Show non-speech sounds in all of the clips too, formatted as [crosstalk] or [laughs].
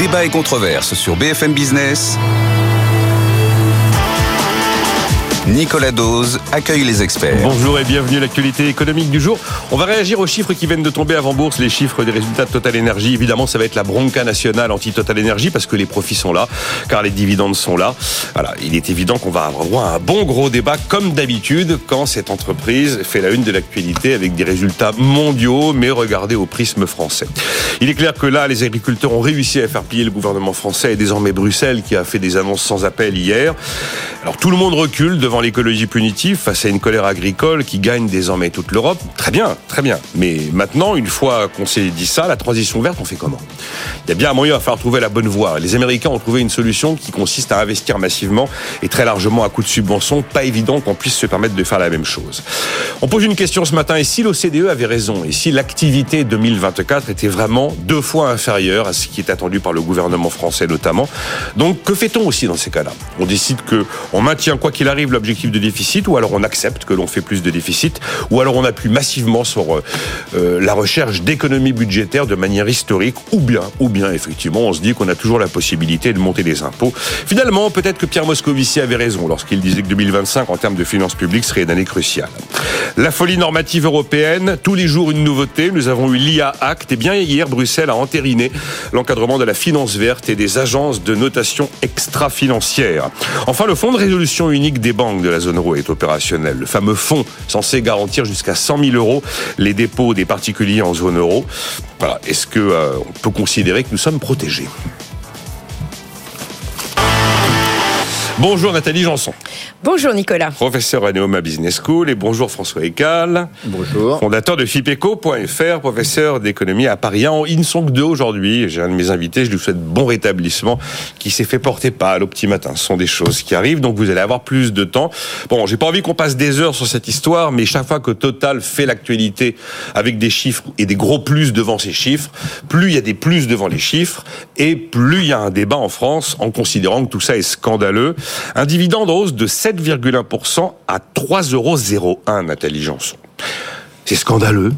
Débat et controverse sur BFM Business. Nicolas Dose accueille les experts. Bonjour et bienvenue à l'actualité économique du jour. On va réagir aux chiffres qui viennent de tomber avant bourse, les chiffres des résultats de Total Energy. Évidemment, ça va être la bronca nationale anti-Total Energy parce que les profits sont là, car les dividendes sont là. Voilà, il est évident qu'on va avoir un bon gros débat comme d'habitude quand cette entreprise fait la une de l'actualité avec des résultats mondiaux, mais regardez au prisme français. Il est clair que là, les agriculteurs ont réussi à faire plier le gouvernement français et désormais Bruxelles qui a fait des annonces sans appel hier. Alors tout le monde recule devant l'écologie punitive face à une colère agricole qui gagne désormais toute l'Europe. Très bien, très bien. Mais maintenant, une fois qu'on s'est dit ça, la transition verte, on fait comment? Il y a bien un moyen à faire trouver la bonne voie. Les Américains ont trouvé une solution qui consiste à investir massivement et très largement à coup de subventions. Pas évident qu'on puisse se permettre de faire la même chose. On pose une question ce matin. Et si l'OCDE avait raison Et si l'activité 2024 était vraiment deux fois inférieure à ce qui est attendu par le gouvernement français notamment? Donc, que fait-on aussi dans ces cas-là? On décide que on maintient quoi qu'il arrive l'objectif de déficit, ou alors on accepte que l'on fait plus de déficit, ou alors on appuie massivement sur euh, euh, la recherche d'économies budgétaires de manière historique, ou bien, ou bien effectivement, on se dit qu'on a toujours la possibilité de monter les impôts. Finalement, peut-être que Pierre Moscovici avait raison lorsqu'il disait que 2025 en termes de finances publiques serait une année cruciale. La folie normative européenne, tous les jours une nouveauté. Nous avons eu l'IA Act, et bien hier Bruxelles a entériné l'encadrement de la finance verte et des agences de notation extra-financière. Enfin, le fonds de résolution unique des banques de la zone euro est opérationnel. Le fameux fonds censé garantir jusqu'à 100 000 euros les dépôts des particuliers en zone euro. Est-ce que euh, peut considérer que nous sommes protégés? Bonjour Nathalie Janson. Bonjour Nicolas. Professeur à Neoma Business School et bonjour François Ecal. Bonjour. Fondateur de FIPECO.fr, professeur d'économie à Paris. Ils ne sont que deux aujourd'hui. J'ai un de mes invités, je lui souhaite bon rétablissement, qui s'est fait porter pâle au petit matin. Ce sont des choses qui arrivent, donc vous allez avoir plus de temps. Bon, j'ai pas envie qu'on passe des heures sur cette histoire, mais chaque fois que Total fait l'actualité avec des chiffres et des gros plus devant ces chiffres, plus il y a des plus devant les chiffres, et plus il y a un débat en France en considérant que tout ça est scandaleux. Un dividende hausse de 7 7,1% à 3,01 euros, Nathalie Janson. C'est scandaleux.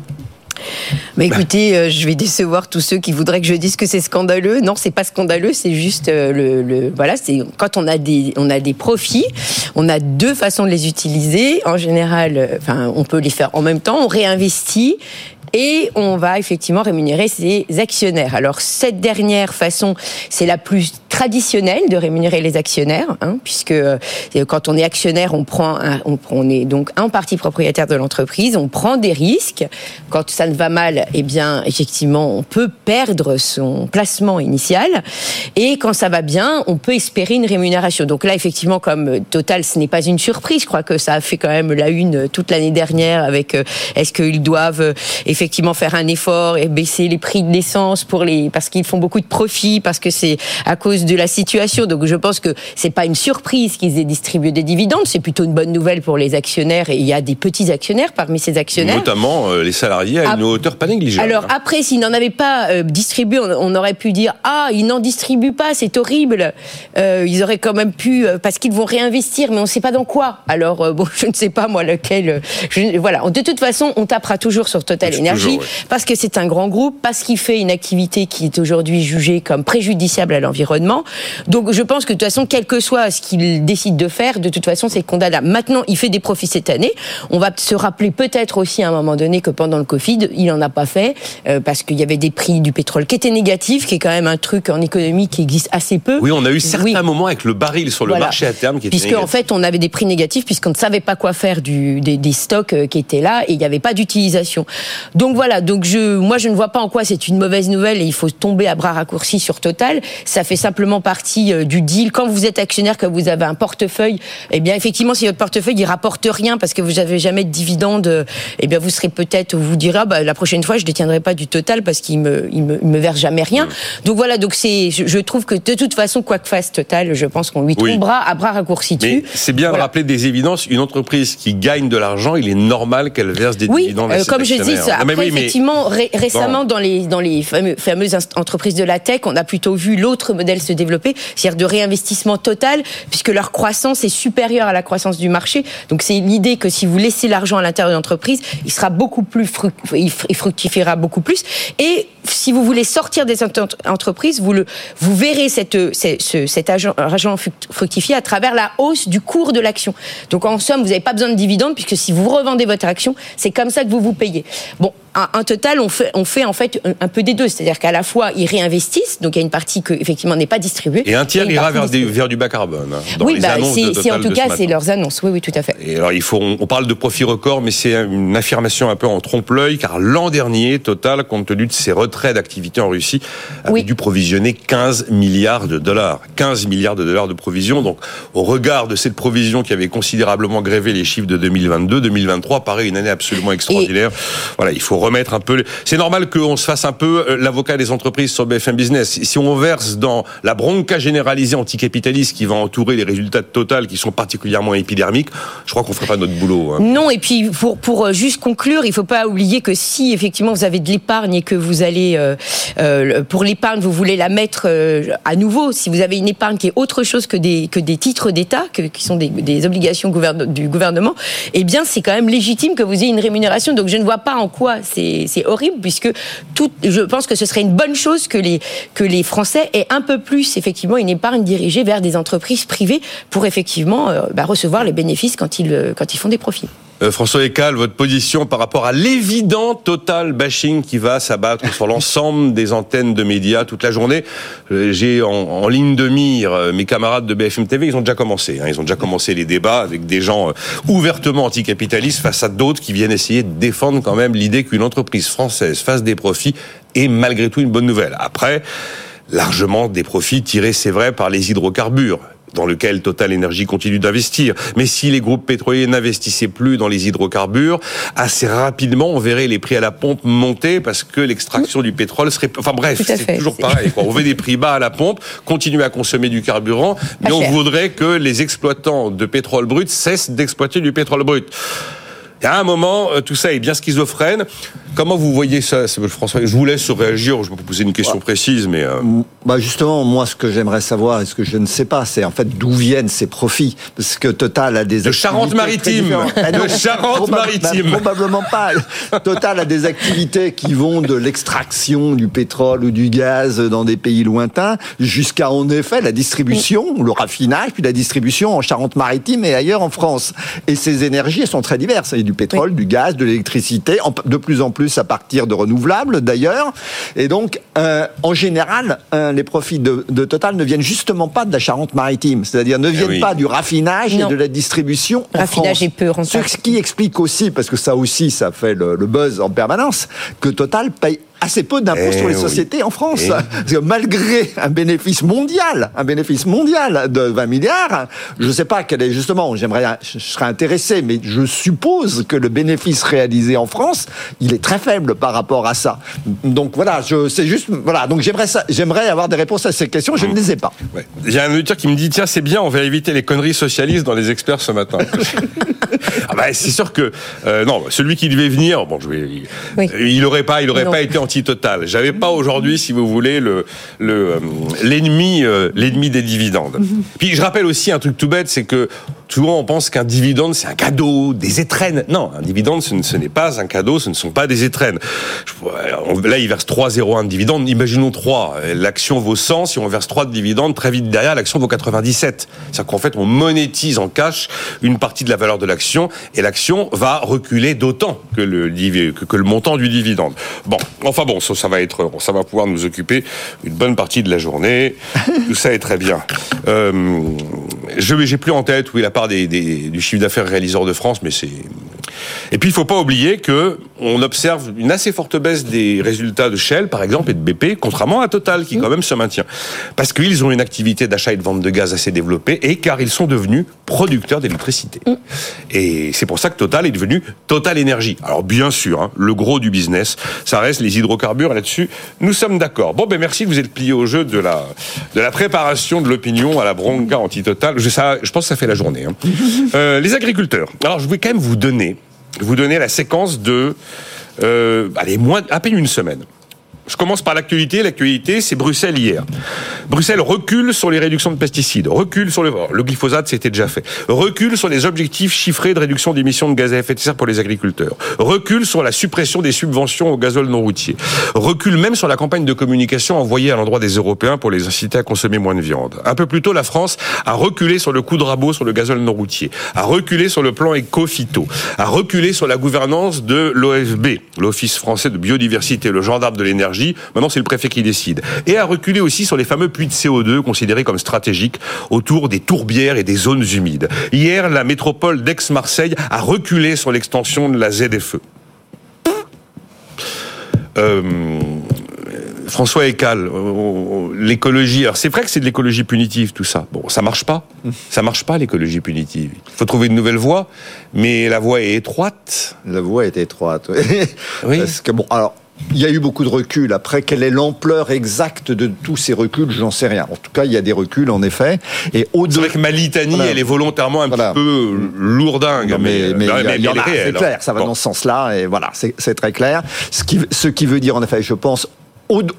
Mais écoutez, euh, je vais décevoir tous ceux qui voudraient que je dise que c'est scandaleux. Non, c'est pas scandaleux, c'est juste euh, le, voilà, c'est quand on a des on a des profits, on a deux façons de les utiliser. En général, euh, enfin, on peut les faire en même temps, on réinvestit et on va effectivement rémunérer ses actionnaires. Alors cette dernière façon, c'est la plus traditionnelle de rémunérer les actionnaires, hein, puisque euh, quand on est actionnaire, on prend, on, est donc un parti propriétaire de l'entreprise, on prend des risques. Quand ça ne va mal, eh bien effectivement, on peut perdre son placement initial, et quand ça va bien, on peut espérer une rémunération. Donc là, effectivement, comme Total, ce n'est pas une surprise. Je crois que ça a fait quand même la une toute l'année dernière avec euh, est-ce qu'ils doivent effectivement effectivement faire un effort et baisser les prix de l'essence pour les parce qu'ils font beaucoup de profits parce que c'est à cause de la situation. Donc je pense que c'est pas une surprise qu'ils aient distribué des dividendes, c'est plutôt une bonne nouvelle pour les actionnaires et il y a des petits actionnaires parmi ces actionnaires. Notamment euh, les salariés à une hauteur pas négligeable. Alors après s'ils n'en avaient pas euh, distribué, on, aurait pu dire ah ils n'en distribuent pas, c'est horrible. Euh, ils auraient quand même pu parce qu'ils vont réinvestir, mais on ne sait pas dans quoi. Alors bon [laughs] je ne sais pas moi lequel. voilà de toute façon on tapera toujours sur Total Energy parce que c'est un grand groupe, parce qu'il fait une activité qui est aujourd'hui jugée comme préjudiciable à l'environnement. Donc je pense que de toute façon, quel que soit ce qu'il décide de faire, de toute façon, c'est condamnable. Maintenant, il fait des profits cette année. On va se rappeler peut-être aussi à un moment donné que pendant le Covid, il n'en a pas fait euh, parce qu'il y avait des prix du pétrole qui étaient négatifs, qui est quand même un truc en économie qui existe assez peu. Oui, on a eu certains moments avec le baril sur le marché à terme qui était Puisque en fait, on avait des prix négatifs puisqu'on ne savait pas quoi faire du, des, des stocks euh, qui étaient là et il n'y avait pas d'utilisation. Donc voilà, donc je, moi je ne vois pas en quoi c'est une mauvaise nouvelle et il faut tomber à bras raccourcis sur Total. Ça fait simplement partie euh, du deal. Quand vous êtes actionnaire, que vous avez un portefeuille, eh bien effectivement si votre portefeuille il rapporte rien parce que vous n'avez jamais de dividendes, eh bien vous serez peut-être, vous direz ah, bah, la prochaine fois je détiendrai pas du Total parce qu'il me, il me, me verse jamais rien. Donc voilà, donc c'est, je, trouve que de toute façon quoi que fasse Total, je pense qu'on lui tombera à bras raccourcis. C'est bien de rappeler des évidences. Une entreprise qui gagne de l'argent, il est normal qu'elle verse des dividendes. Oui, euh, comme je dis, ça, après, effectivement, récemment, dans les, dans les fameuses entreprises de la tech, on a plutôt vu l'autre modèle se développer, c'est-à-dire de réinvestissement total, puisque leur croissance est supérieure à la croissance du marché. Donc c'est l'idée que si vous laissez l'argent à l'intérieur de l'entreprise, il sera beaucoup plus il fructifiera beaucoup plus. Et si vous voulez sortir des entreprises, vous, le, vous verrez cette, cet argent fructifier à travers la hausse du cours de l'action. Donc en somme, vous n'avez pas besoin de dividendes puisque si vous revendez votre action, c'est comme ça que vous vous payez. Bon, un, total, on fait, on fait en fait un, peu des deux, c'est-à-dire qu'à la fois ils réinvestissent, donc il y a une partie qui effectivement n'est pas Et un tiers ira vers, vers, du bas carbone. Oui, bah, en tout cas c'est leurs annonces. Oui, oui, tout à fait. Et alors il faut, on, parle de profit record, mais c'est une affirmation un peu en trompe-l'œil, car l'an dernier, Total, compte tenu de ses retraits d'activité en Russie, a dû provisionner 15 milliards de dollars. 15 milliards de dollars de provisions. Donc au regard de cette provision qui avait considérablement grévé les chiffres de 2022, 2023 paraît une année absolument extraordinaire. Voilà, il faut remettre un peu. C'est normal qu'on se fasse un peu euh, l'avocat des entreprises sur BFM Business. Si on verse dans la bronca généralisée anticapitaliste qui va entourer les résultats de Total, qui sont particulièrement épidermiques, je crois qu'on ferait pas notre boulot. Hein. Non, et puis pour pour euh, juste conclure, il faut pas oublier que si effectivement vous avez de l'épargne et que vous allez euh, pour l'épargne, vous voulez la mettre à nouveau. Si vous avez une épargne qui est autre chose que des que des titres d'État, qui sont des, des obligations du gouvernement, eh bien c'est quand même légitime que vous ayez une rémunération. Donc je ne vois pas en quoi c'est horrible puisque tout, je pense que ce serait une bonne chose que les, que les Français aient un peu plus effectivement une épargne dirigée vers des entreprises privées pour effectivement euh, bah, recevoir les bénéfices quand ils, quand ils font des profits. Euh, François Ecal, votre position par rapport à l'évident total bashing qui va s'abattre sur l'ensemble des antennes de médias toute la journée? Euh, j'ai en, ligne de mire euh, mes camarades de BFM TV, ils ont déjà commencé. Hein. ils ont déjà commencé les débats avec des gens ouvertement anticapitalistes face à d'autres qui viennent essayer de défendre quand même l'idée qu'une entreprise française fasse des profits est malgré tout une bonne nouvelle. Après, largement des profits tirés, c'est vrai, par les hydrocarbures dans lequel Total Energy continue d'investir. Mais si les groupes pétroliers n'investissaient plus dans les hydrocarbures, assez rapidement, on verrait les prix à la pompe monter parce que l'extraction du pétrole serait... Enfin bref, c'est toujours pareil. [laughs] On veut des prix bas à la pompe, continuer à consommer du carburant, mais on voudrait que les exploitants de pétrole brut cessent d'exploiter du pétrole brut. Il y a un moment, euh, tout ça est bien schizophrène. Comment vous voyez ça, François? Je vous laisse réagir. Je vais vous poser une question précise, mais euh, bah justement, moi, ce que j'aimerais savoir et ce que je ne sais pas, c'est en fait d'où viennent ces profits, parce que Total a des de Charente-Maritime, [laughs] de Charente-Maritime, probablement pas. [laughs] Total a des activités qui vont de l'extraction du pétrole ou du gaz dans des pays lointains jusqu'à en effet la distribution, le raffinage, puis la distribution en Charente-Maritime et ailleurs en France. Et ces énergies elles sont très diverses du pétrole, du gaz, de l'électricité, de plus en plus à partir de renouvelables d'ailleurs. Et donc, euh, en général, euh, les profits de, Total ne viennent justement pas de la Charente-Maritime, c'est-à-dire ne eh viennent pas du raffinage et de la distribution. Le raffinage est peu rentable. Ce qui explique aussi, parce que ça aussi, ça fait le, le buzz en permanence, que Total paye assez peu d'impôts sur les eh sociétés en France. Eh Parce que malgré un bénéfice mondial, un bénéfice mondial de 20 milliards, je ne sais pas quel est justement, j'aimerais, je serais intéressé, mais je suppose que le bénéfice réalisé en France, il est très faible par rapport à ça. Donc voilà, je, c'est juste, voilà, donc j'aimerais ça, j'aimerais avoir des réponses à ces questions, je ne les ai pas. Ouais. Il y a un auditeur qui me dit, tiens, c'est bien, on va éviter les conneries socialistes dans les experts ce matin. [laughs] ah bah, c'est sûr que, euh, non, celui qui devait venir, bon, je vais, il aurait pas, il aurait pas été anti total. J'avais pas aujourd'hui, si vous voulez, le euh, l'ennemi euh, l'ennemi des dividendes. [laughs] Puis je rappelle aussi un truc tout bête, c'est que souvent on pense qu'un dividende c'est un cadeau, des étrennes. Non, un dividende ce, n'est pas un cadeau, ce ne sont pas des étrennes. Là, il verse 3,01 de dividendes. Imaginons 3. L'action vaut 100. Si on verse 3 de dividendes, très vite derrière, l'action vaut 97. C'est-à-dire qu'en fait, on monétise en cash une partie de la valeur de l'action et l'action va reculer d'autant que le, montant du dividende. Bon, enfin bon, ça, va être, ça va pouvoir nous occuper une bonne partie de la journée. Tout ça est très bien. Euh, je j'ai plus en tête oui la du chiffre d'affaires réaliseur de France, mais c'est. Et puis il faut pas oublier que on observe une assez forte baisse des résultats de Shell, par exemple, et de BP, contrairement à Total, qui quand même se maintient, parce qu'ils ont une activité d'achat et de vente de gaz assez développée, et car ils sont devenus producteurs d'électricité. Et c'est pour ça que Total est devenu Total Énergie. Alors bien sûr, hein, le gros du business, ça reste les hydrocarbures là-dessus. Nous sommes d'accord. Bon, ben merci, vous êtes plié au jeu de la de la préparation de l'opinion à la bronca anti-Total. Je, pense que ça fait la journée. Hein. Euh, les agriculteurs. Alors, je vais quand même vous donner, vous donner la séquence de, euh, allez, moins, à peine une semaine. Je commence par l'actualité. L'actualité, c'est Bruxelles hier. Bruxelles recule sur les réductions de pesticides, recule sur le, glyphosate, c'était déjà fait, recule sur les objectifs chiffrés de réduction d'émissions de gaz à effet de serre pour les agriculteurs, recule sur la suppression des subventions au gazole non routier, recule même sur la campagne de communication envoyée à l'endroit des Européens pour les inciter à consommer moins de viande. Un peu plus tôt, la France a reculé sur le coup de rabot sur le gazole non routier, a reculé sur le plan éco-phyto, a reculé sur la gouvernance de l'OFB, l'Office français de biodiversité, le gendarme de l'énergie. Maintenant, c'est le préfet qui décide. Et a reculé aussi sur les fameux puits de CO2 considérés comme stratégiques autour des tourbières et des zones humides. Hier, la métropole d'Aix-Marseille a reculé sur l'extension de la ZFE. Euh, François Ecal, euh, l'écologie. Alors c'est vrai que c'est de l'écologie punitive tout ça. Bon, ça marche pas. Ça marche pas l'écologie punitive. Il faut trouver une nouvelle voie, mais la voie est étroite. La voie est étroite. Oui. Parce que bon, alors il y a eu beaucoup de recul. Après, quelle est l'ampleur exacte de tous ces reculs? J'en sais rien. En tout cas, il y a des reculs, en effet. Et C'est vrai que ma litanie, elle est volontairement un petit peu lourdingue. mais, mais, il y, en a, c'est clair, ça va dans ce sens-là. Et voilà, c'est très clair. Ce qui, ce qui veut dire, en effet, je pense,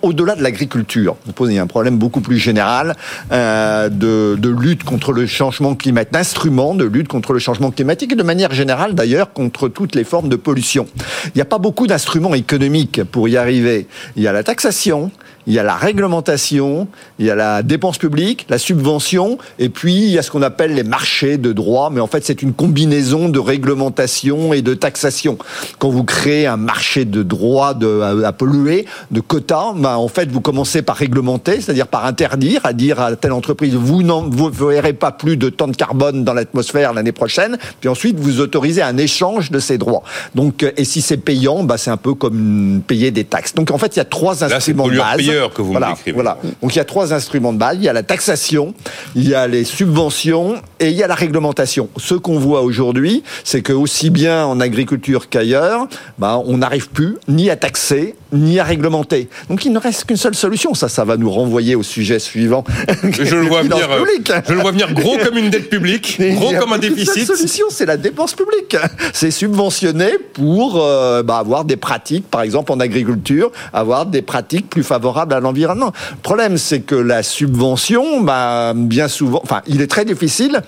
au-delà de l'agriculture, vous posez un problème beaucoup plus général euh, de, de, lutte contre le changement climatique, d'instruments de lutte contre le changement climatique et de manière générale d'ailleurs contre toutes les formes de pollution. Il n'y a pas beaucoup d'instruments économiques pour y arriver. Il y a la taxation, il y a la réglementation, il y a la dépense publique, la subvention, et puis il y a ce qu'on appelle les marchés de droit, mais en fait c'est une combinaison de réglementation et de taxation. Quand vous créez un marché de droit de, à, polluer, de quotas, ben, en fait vous commencez par réglementer, c'est-à-dire par interdire, à dire à telle entreprise vous ne verrez pas plus de temps de carbone dans l'atmosphère l'année prochaine, puis ensuite vous autorisez un échange de ces droits. Donc, et si c'est payant, ben, c'est un peu comme payer des taxes. Donc en fait il y a trois instruments de base que vous voilà, Voilà. Donc il y a trois instruments de base. Il y a la taxation, il y a les subventions et il y a la réglementation. Ce qu'on voit aujourd'hui, c'est que aussi bien en agriculture qu'ailleurs, bah, on n'arrive plus ni à taxer ni à réglementer. Donc il ne reste qu'une seule solution. Ça, ça va nous renvoyer au sujet suivant. Je le vois [laughs] venir. Euh, je le vois venir gros comme une dette publique, [laughs] gros comme un déficit. La solution, c'est la dépense publique. C'est subventionner pour euh, bah, avoir des pratiques, par exemple en agriculture, avoir des pratiques plus favorables à l'environnement. Le problème, c'est que la subvention, bah, bien souvent, enfin, il est très difficile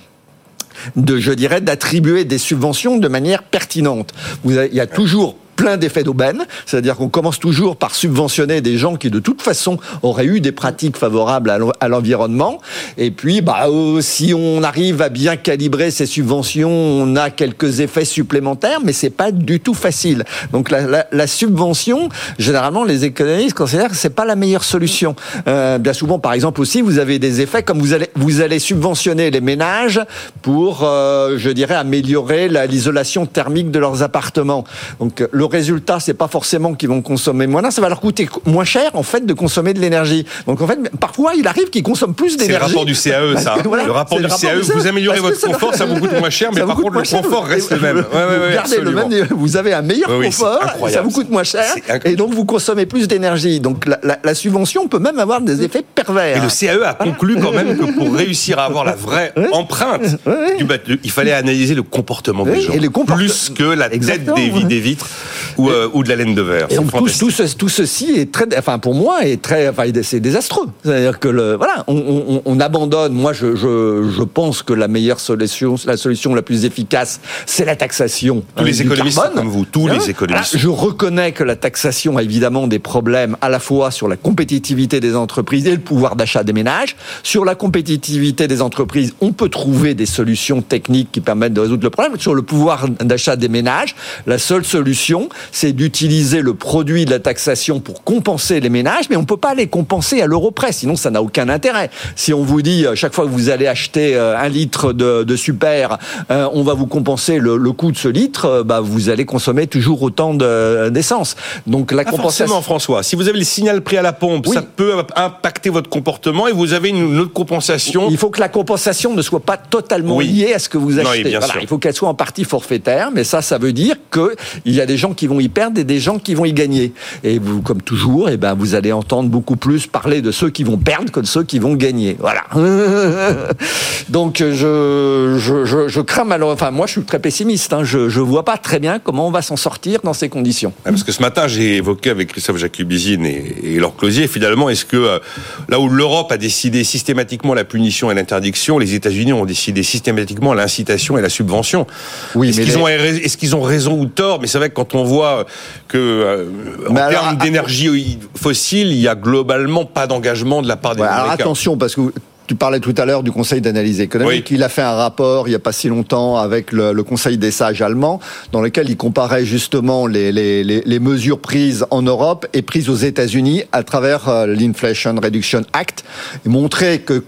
de, je dirais, d'attribuer des subventions de manière pertinente. il y a toujours plein d'effets d'aubaine, c'est-à-dire qu'on commence toujours par subventionner des gens qui de toute façon auraient eu des pratiques favorables à l'environnement, et puis bah, euh, si on arrive à bien calibrer ces subventions, on a quelques effets supplémentaires, mais c'est pas du tout facile. Donc la, la, subvention, généralement les économistes considèrent que c'est pas la meilleure solution. Euh, bien souvent, par exemple aussi, vous avez des effets comme vous allez vous allez subventionner les ménages pour, euh, je dirais, améliorer l'isolation thermique de leurs appartements. Le résultat, c'est pas forcément qu'ils vont consommer moins, ça va leur coûter moins cher en fait de consommer de l'énergie. Donc en fait, parfois il arrive qu'ils consomment plus d'énergie. C'est le rapport du CAE, ça. le rapport du CAE, vous améliorez votre confort, ça vous coûte moins cher, [laughs] mais par contre le confort reste le même. le même. Vous avez un meilleur confort, ça vous coûte moins cher, et donc vous consommez plus d'énergie. Donc la, subvention peut même avoir des effets pervers. Et le CAE a conclu quand même que pour [laughs] réussir à avoir la vraie empreinte il fallait analyser le comportement des gens, plus que la tête des vitres ou, euh, ou de la laine de verre. Et tout, tout, ceci est très, enfin pour moi, est très, enfin c'est désastreux. C'est-à-dire que le, voilà, on, on, abandonne. Moi, je, je, je, pense que la meilleure solution, la solution la plus efficace, c'est la taxation. Tous les économistes comme vous, tous les économistes. je reconnais que la taxation a évidemment des problèmes à la fois sur la compétitivité des entreprises et le pouvoir d'achat des ménages. Sur la compétitivité des entreprises, on peut trouver des solutions techniques qui permettent de résoudre le problème. Sur le pouvoir d'achat des ménages, la seule solution, c'est d'utiliser le produit de la taxation pour compenser les ménages, mais on ne peut pas les compenser à l'euro près, sinon ça n'a aucun intérêt. Si on vous dit, euh, chaque fois que vous allez acheter euh, un litre de, super, euh, on va vous compenser le, coût de ce litre, bah, vous allez consommer toujours autant d'essence. Donc la compensation... Forcément, François. Si vous avez le signal prix à la pompe, ça peut impacter votre comportement et vous avez une autre compensation. Il faut que la compensation ne soit pas totalement liée à ce que vous achetez. il faut qu'elle soit en partie forfaitaire, mais ça, ça veut dire qu'il y a des gens qui qui vont y perdre et des gens qui vont y gagner. Et vous, comme toujours, eh ben, vous allez entendre beaucoup plus parler de ceux qui vont perdre que de ceux qui vont gagner. Voilà. [laughs] Donc, je, je, je, je crains malheureusement. Enfin, moi, je suis très pessimiste. Hein. Je ne vois pas très bien comment on va s'en sortir dans ces conditions. Parce que ce matin, j'ai évoqué avec Christophe Jacubizine et, et Laure Closier, finalement, est-ce que euh, là où l'Europe a décidé systématiquement la punition et l'interdiction, les États-Unis ont décidé systématiquement l'incitation et la subvention? Oui, Est-ce qu'ils les- ont, est-ce qu'ils ont raison ou tort? Mais c'est vrai que quand on voit que euh, en alors, termes à- d'énergie fossile, il y a globalement pas d'engagement de la part des Ouais, alors attention, parce que vous- tu parlais tout à l'heure du Conseil d'analyse économique. Oui. Il a fait un rapport il n'y a pas si longtemps avec le, le Conseil des sages allemands, dans lequel il comparait justement les, les, les, les mesures prises en Europe et prises aux États-Unis à travers euh, l'Inflation Reduction Act, et montrait que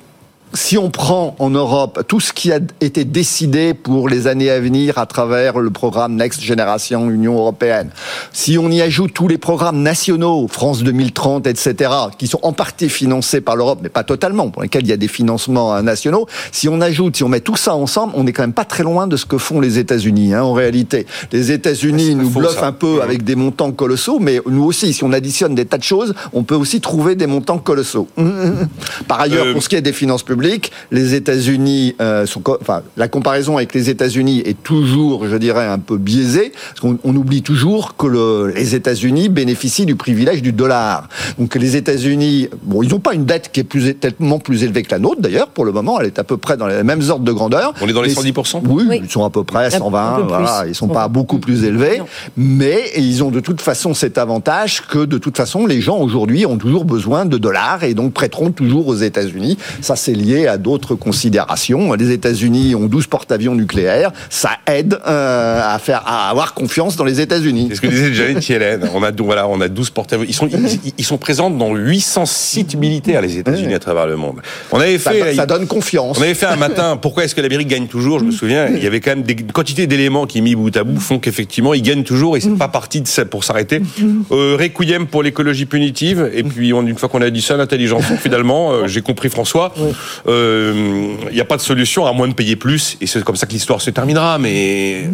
si on prend en Europe tout ce qui a été décidé pour les années à venir à travers le programme Next Generation Union Européenne, si on y ajoute tous les programmes nationaux, France 2030, etc., qui sont en partie financés par l'Europe, mais pas totalement, pour lesquels il y a des financements euh, nationaux, si on ajoute, si on met tout ça ensemble, on n'est quand même pas très loin de ce que font les États-Unis, hein, en réalité. Les États-Unis pas nous bluffent ça. un peu avec des montants colossaux, mais nous aussi, si on additionne des tas de choses, on peut aussi trouver des montants colossaux. [laughs] Par ailleurs, Euh, pour ce qui est des finances publiques, les États-Unis euh, sont, enfin, la comparaison avec les États-Unis est toujours, je dirais, un peu biaisée, parce qu'on on oublie toujours que le- les États-Unis bénéficient du privilège du dollar. Donc les États-Unis, bon, ils n'ont pas une dette qui est plus, tellement plus élevée que la nôtre, d'ailleurs, pour le moment, elle est à peu près dans les mêmes ordres de grandeur. On est dans les Mais- 110% Oui, Oui. ils sont à peu près un 120, peu plus. voilà, ils sont pas 120. beaucoup plus élevés, Non. mais ils ont de toute façon cet avantage que de toute façon les gens aujourd'hui ont toujours besoin de dollars et donc prêteront toujours aux États-Unis. Ça c'est lié à d'autres considérations. Les États-Unis ont 12 porte-avions nucléaires, ça aide euh, à faire à avoir confiance dans les États-Unis. C'est ce que disait Janet Yellen. On a, voilà, on a 12 porte-avions. Ils sont, ils, [laughs] ils sont présents dans 800 sites militaires, les États-Unis, à travers le monde. On avait Ça, fait, ça donne confiance. on avait fait un matin, [laughs] pourquoi est-ce que l'Amérique gagne toujours Je me souviens, il y avait quand même des une quantité d'éléments qui, mis bout à bout, font qu'effectivement, ils gagnent toujours et c'est pas parti de ça pour s'arrêter. [laughs] Euh, requiem pour l'écologie punitive. Et puis, on- une fois qu'on a dit ça, l'intelligence, finalement, euh, j'ai compris François, il n'y a pas de solution à moins de payer plus. Et c'est comme ça que l'histoire se terminera, mais euh,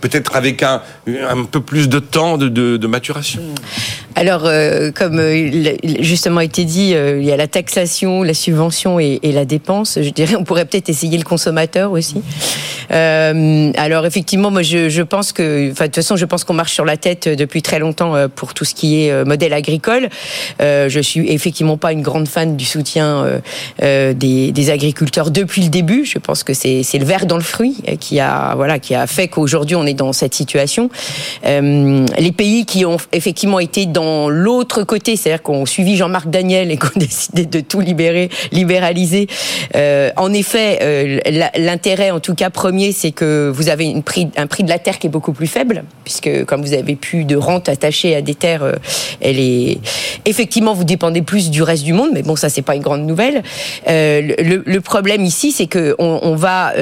peut-être avec un, un peu plus de temps de, de, de maturation. Alors, euh, comme euh, il a justement été dit, euh, il y a la taxation, la subvention et, et la dépense. Je dirais, on pourrait peut-être essayer le consommateur aussi. Euh, alors, effectivement, moi, je, je pense que, de toute façon, je pense qu'on marche sur la tête depuis très longtemps euh, pour tout ce qui est euh, modèle agricole. Euh, je suis effectivement pas une grande fan du soutien euh, euh, des, des agriculteurs depuis le début. Je pense que c'est le verre dans le fruit euh, qui a, voilà, qui a fait qu'aujourd'hui on est dans cette situation. Euh, les pays qui ont effectivement été dans l'autre côté, c'est-à-dire qu'on suivi Jean-Marc Daniel et qu'on [laughs] décidé de tout libérer, libéraliser. euh, en effet, euh, l'intérêt, en tout cas premier, c'est que vous avez une prix, un prix de la terre qui est beaucoup plus faible, puisque comme vous avez plus de rente attachée à des terres, euh, elle est effectivement vous dépendez plus du reste du monde, mais bon ça c'est pas une grande nouvelle. Le, problème ici, c'est que on, va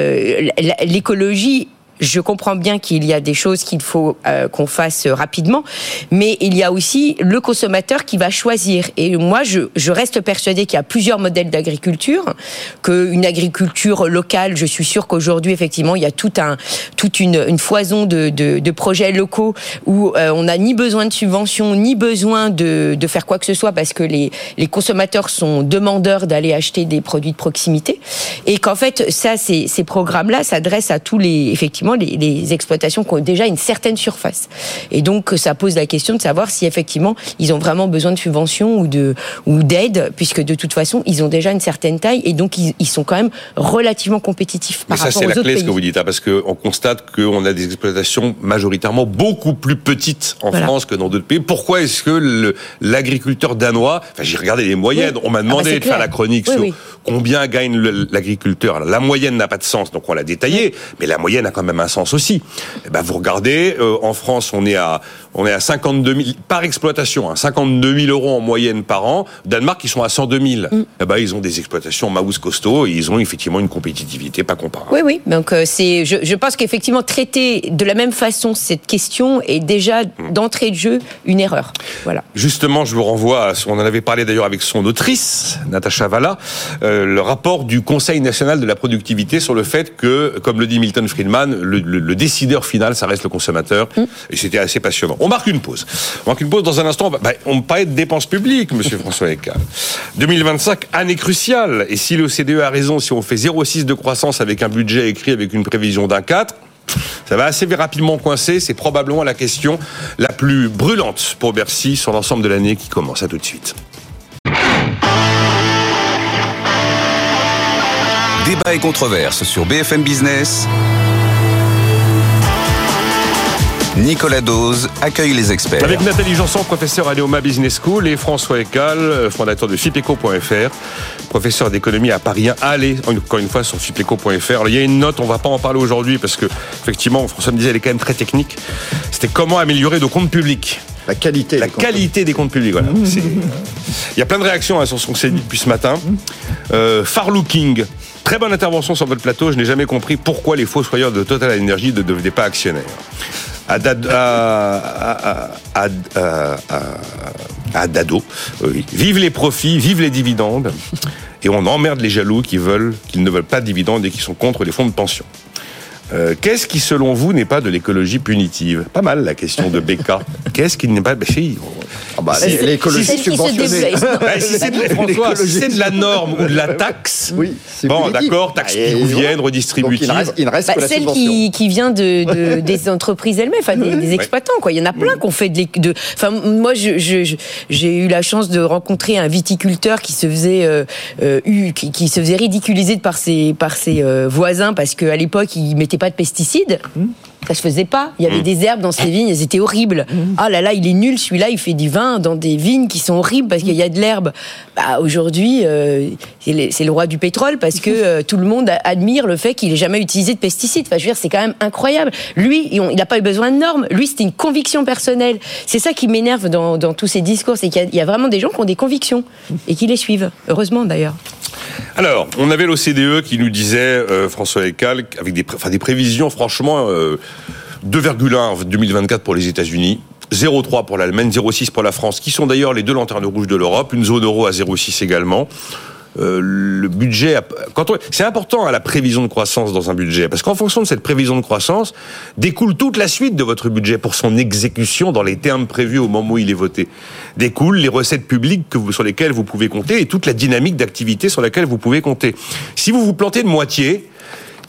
l'écologie je comprends bien qu'il y a des choses qu'il faut euh, qu'on fasse rapidement, mais il y a aussi le consommateur qui va choisir. Et moi, je, je reste persuadée qu'il y a plusieurs modèles d'agriculture, qu'une agriculture locale, je suis sûre qu'aujourd'hui, effectivement, il y a tout un, toute une, une foison de, de, de projets locaux où euh, on n'a ni besoin de subventions, ni besoin de, de faire quoi que ce soit, parce que les, les consommateurs sont demandeurs d'aller acheter des produits de proximité. Et qu'en fait, ça, ces, ces programmes-là s'adressent à tous les, effectivement, les, les exploitations qui ont déjà une certaine surface. Et donc, ça pose la question de savoir si effectivement, ils ont vraiment besoin de subventions ou de ou d'aide, puisque de toute façon, ils ont déjà une certaine taille et donc ils, ils sont quand même relativement compétitifs Mais par ça, rapport c'est la clé, ce que vous dites, hein, parce qu'on constate qu'on a des exploitations majoritairement beaucoup plus petites en Voilà. France que dans d'autres pays. Pourquoi est-ce que l'agriculteur danois, enfin, j'ai regardé les moyennes, Oui. on m'a Ah bah, demandé de faire la chronique Oui, sur oui. combien gagne l'agriculteur. La moyenne n'a pas de sens, donc on l'a détaillé, mais la moyenne a quand même un sens aussi. Eh ben, vous regardez, euh, en France, on est à on est à 52 000 par exploitation, hein, 52 000 euros en moyenne par an. Danemark, ils sont à 102 000. Mm. Eh ben, ils ont des exploitations maous costauds et ils ont effectivement une compétitivité pas comparable. Oui, oui. Donc euh, c'est, je, je pense qu'effectivement traiter de la même façon cette question est déjà d'entrée de jeu une erreur. Voilà. Justement, je vous renvoie, à, ce- on en avait parlé d'ailleurs avec son autrice, Natacha Valla, euh, le rapport du Conseil national de la productivité sur le fait que, comme le dit Milton Friedman, le, le- le décideur final, ça reste le consommateur. Et c'était assez passionnant. On marque une pause. On marque une pause dans un instant. Bah, on parlait de dépenses publiques, monsieur François Ecal. 2025, [laughs] année cruciale. Et si l'OCDE a raison, si on fait 0,6 de croissance avec un budget écrit avec une prévision d'un 4, ça va assez rapidement coincer. C'est probablement la question la plus brûlante pour Bercy sur l'ensemble de l'année qui commence. À tout de suite. Débat et controverse sur BFM Business. Nicolas Dose accueille les experts. Avec Nathalie Janson, professeur à l'EOMA Business School, et François Ecal, fondateur de FIPECO.fr, professeur d'économie à Paris 1. Allez, encore une fois, sur FIPECO.fr. Il y a une note, on va pas en parler aujourd'hui parce que, effectivement, François me disait, elle est quand même très technique. C'était comment améliorer nos comptes publics? La qualité. La qualité des comptes publics, voilà. Il y a plein de réactions hein, sur ce qu'on s'est dit depuis ce matin. Euh, Far Looking. Très bonne intervention sur votre plateau. Je n'ai jamais compris pourquoi les fossoyeurs de Total Energy ne devenaient pas actionnaires à, Dado. Vive les profits, vive les dividendes. Et on emmerde les jaloux qui veulent, qu'ils ne veulent pas de dividendes et qui sont contre les fonds de pension. Euh, qu'est-ce qui, selon vous, n'est pas de l'écologie punitive? Pas mal la question de BK. [laughs] Qu'est-ce qui n'est pas bah, si, bah, L'écologie subventionnée. [laughs] si c'est de, la norme ou de la taxe, oui, bon, d'accord, taxe qui viennent, redistributive. il ne reste, que la celle qui, qui, vient de, [laughs] des entreprises elles-mêmes, enfin des, exploitants. Quoi. Il y en a plein qui ont fait de, Enfin, moi, j'ai eu la chance de rencontrer un viticulteur qui se faisait, euh, euh, qui, se faisait ridiculiser par ses, par ses voisins parce qu'à l'époque, il mettait pas de pesticides. Ça se faisait pas. Il y avait mm. des herbes dans ces vignes, elles étaient horribles. Mm. Ah là là, il est nul, celui-là, il fait du vin dans des vignes qui sont horribles parce qu'il y a de l'herbe. Bah, aujourd'hui, euh, c'est le roi du pétrole parce que euh, tout le monde admire le fait qu'il ait jamais utilisé de pesticides. Enfin, je veux dire, c'est quand même incroyable. Lui, il n'a pas eu besoin de normes. Lui, c'était une conviction personnelle. C'est ça qui m'énerve dans, tous ces discours, c'est qu'il y, a vraiment des gens qui ont des convictions et qui les suivent. Heureusement d'ailleurs. Alors, on avait l'OCDE qui nous disait, euh, François Ecal, avec des, prévisions franchement 2,1 en 2024 pour les États-Unis. 0,3 pour l'Allemagne, 0,6 pour la France, qui sont d'ailleurs les deux lanternes rouges de l'Europe, une zone euro à 0,6 également. Euh, le budget, quand c'est important à la prévision de croissance dans un budget, parce qu'en fonction de cette prévision de croissance, découle toute la suite de votre budget pour son exécution dans les termes prévus au moment où il est voté. Découlent les recettes publiques que vous, sur lesquelles vous pouvez compter et toute la dynamique d'activité sur laquelle vous pouvez compter. Si vous vous plantez de moitié,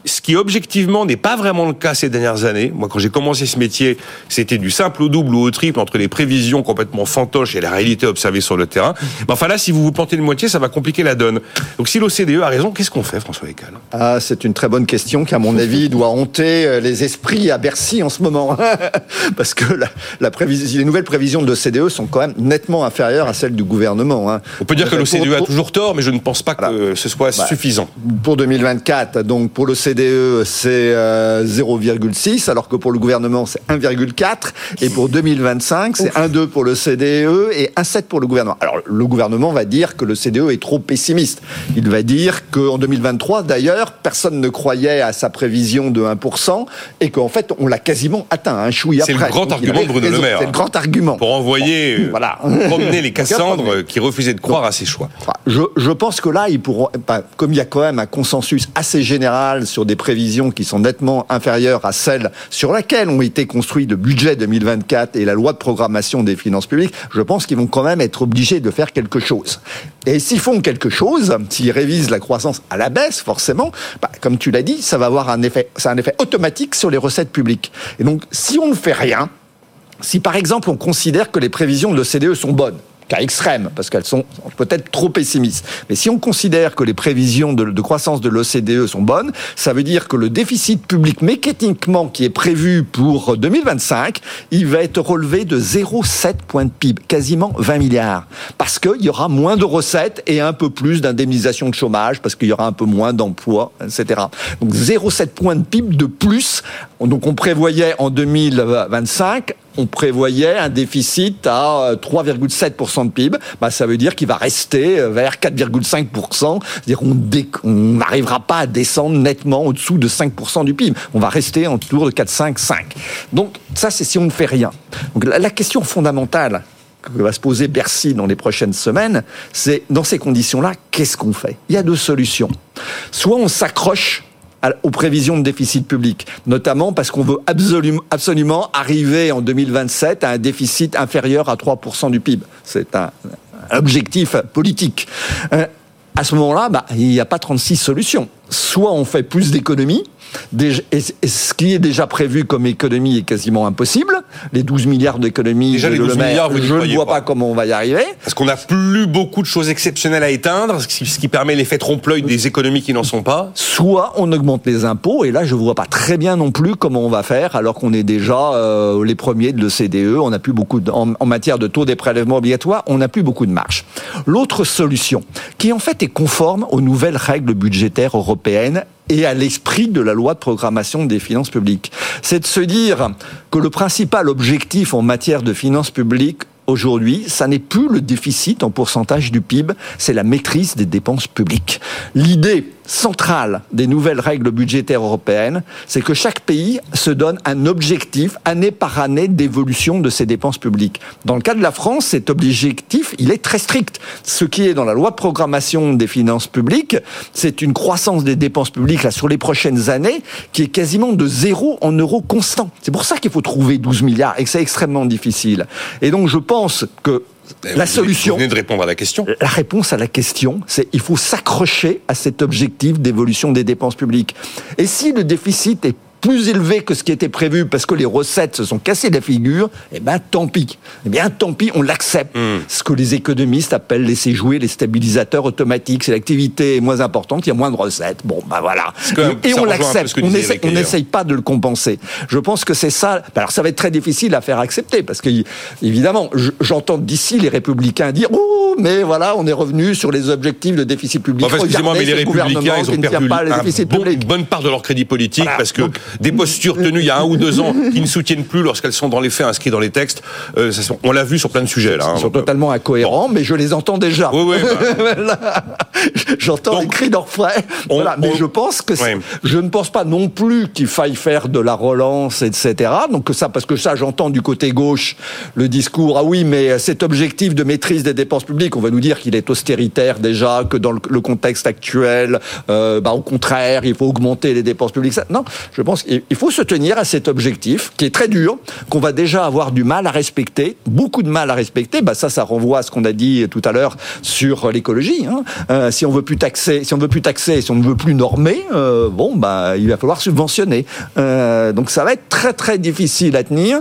ce qui objectivement n'est pas vraiment le cas ces dernières années. Moi, quand j'ai commencé ce métier, c'était du simple au double ou au triple entre les prévisions complètement fantoches et la réalité observée sur le terrain. Mais enfin là, si vous vous plantez de moitié, ça va compliquer la donne. Donc si l'OCDE a raison, qu'est-ce qu'on fait, François Ecal Ah, c'est une très bonne question qui, à mon avis, [laughs] doit hanter euh, les esprits à Bercy en ce moment. [laughs] Parce que la, prévision, les nouvelles prévisions de l'OCDE sont quand même nettement inférieures à celles du gouvernement. Hein. On peut dire que l'OCDE a toujours tort, mais je ne pense pas que ce soit bah, suffisant. Pour 2024, donc pour l'OCDE, CDE, c'est 0,6, euh, alors que pour le gouvernement, c'est 1,4. Et pour 2025, c'est 1,2 pour le CDE et 1,7 pour le gouvernement. Alors, le gouvernement va dire que le CDE est trop pessimiste. Il va dire qu'en 2023, d'ailleurs, personne ne croyait à sa prévision de 1% et qu'en fait, on l'a quasiment atteint, un chouïa. C'est le grand argument de Bruno Le Maire. C'est le grand argument. Pour envoyer, euh, voilà. promener les [laughs] Cassandres qui refusaient de croire à ses choix. Je, je pense que là, ils pourront, comme il y a quand même un consensus assez général sur des prévisions qui sont nettement inférieures à celles sur lesquelles ont été construits le budget 2024 et la loi de programmation des finances publiques, je pense qu'ils vont quand même être obligés de faire quelque chose. Et s'ils font quelque chose, s'ils révisent la croissance à la baisse, forcément, bah, comme tu l'as dit, ça va avoir un effet, ça un effet automatique sur les recettes publiques. Et donc, si on ne fait rien, si par exemple on considère que les prévisions de l'OCDE sont bonnes, cas extrême, parce qu'elles sont peut-être trop pessimistes. Mais si on considère que les prévisions de, croissance de l'OCDE sont bonnes, ça veut dire que le déficit public mécaniquement qui est prévu pour 2025, il va être relevé de 0,7 points de PIB, quasiment 20 milliards. Parce qu'il y aura moins de recettes et un peu plus d'indemnisation de chômage, parce qu'il y aura un peu moins d'emplois, etc. Donc 0,7 points de PIB de plus. Donc on prévoyait en 2025 on prévoyait un déficit à 3,7% euh, de PIB. Bah, ça veut dire qu'il va rester euh, vers 4,5%. C'est-à-dire qu'on n'arrivera pas à descendre nettement au-dessous de 5% du PIB. On va rester autour de 4, 5, 5. Donc ça, c'est si on ne fait rien. Donc la question fondamentale que va se poser Bercy dans les prochaines semaines, c'est dans ces conditions-là, qu'est-ce qu'on fait? Il y a deux solutions. Soit on s'accroche aux prévisions de déficit public, notamment parce qu'on veut absolument, absolument arriver en 2027 à un déficit inférieur à 3% du PIB. C'est un objectif politique. Euh, à ce moment-là, bah, il n'y a pas 36 solutions. Soit on fait plus d'économies, et ce qui est déjà prévu comme économie est quasiment impossible. Les 12 milliards d'économies, déjà les 12 milliards, je ne vois pas. comment on va y arriver. Parce qu'on n'a plus beaucoup de choses exceptionnelles à éteindre, ce qui, permet l'effet trompe-l'œil des économies qui n'en sont pas. Soit on augmente les impôts, et là je ne vois pas très bien non plus comment on va faire, alors qu'on est déjà euh, les premiers de l'OCDE, on n'a plus beaucoup en, en, matière de taux des prélèvements obligatoires, on n'a plus beaucoup de marge. L'autre solution, qui en fait est conforme aux nouvelles règles budgétaires européennes et à l'esprit de la loi de programmation des finances publiques. C'est de se dire que le principal objectif en matière de finances publiques aujourd'hui, ça n'est plus le déficit en pourcentage du PIB, c'est la maîtrise des dépenses publiques. L'idée centrale des nouvelles règles budgétaires européennes, c'est que chaque pays se donne un objectif année par année d'évolution de ses dépenses publiques. Dans le cas de la France, cet objectif, il est très strict. Ce qui est dans la loi de programmation des finances publiques, c'est une croissance des dépenses publiques là, sur les prochaines années qui est quasiment de zéro en euros constants. C'est pour ça qu'il faut trouver 12 milliards et que c'est extrêmement difficile. Et donc je pense que la solution. Vous venez de répondre à la question. La réponse à la question, c'est il faut s'accrocher à cet objectif d'évolution des dépenses publiques. Et si le déficit est plus élevé que ce qui était prévu parce que les recettes se sont cassées la figure, eh ben tant pis. Eh bien tant pis, on l'accepte. Hmm. Ce que les économistes appellent laisser jouer les stabilisateurs automatiques. Si l'activité est moins importante, il y a moins de recettes. Bon, ben voilà. et, on l'accepte. On n'essaye pas de le compenser. Je pense que c'est ça. Alors ça va être très difficile à faire accepter parce que évidemment, j'entends d'ici les républicains dire oh mais voilà, on est revenu sur les objectifs de déficit public. Enfin, excusez-moi, mais les républicains, ils ont perdu une bonne part de leur crédit politique parce que des postures tenues il y a un ou deux ans qui ne soutiennent plus lorsqu'elles sont dans les faits inscrites dans les textes. Euh, on l'a vu sur plein de sujets là. Ils sont totalement incohérents, mais je les entends déjà. Oui, oui. Bah. [laughs] J'entends les cris d'orfraie. Voilà. Mais je pense que je ne pense pas non plus qu'il faille faire de la relance, etc. Donc ça, parce que ça, j'entends du côté gauche le discours. Ah oui, mais cet objectif de maîtrise des dépenses publiques, on va nous dire qu'il est austéritaire déjà, que dans le contexte actuel, euh, bah, au contraire, il faut augmenter les dépenses publiques. Non, je pense il faut se tenir à cet objectif qui est très dur, qu'on va déjà avoir du mal à respecter, beaucoup de mal à respecter. Bah ça, ça renvoie à ce qu'on a dit tout à l'heure sur l'écologie. Hein. Euh, si on veut plus taxer, si on veut plus taxer, si on ne veut plus normer, euh, bon, bah il va falloir subventionner. Euh, donc ça va être très très difficile à tenir.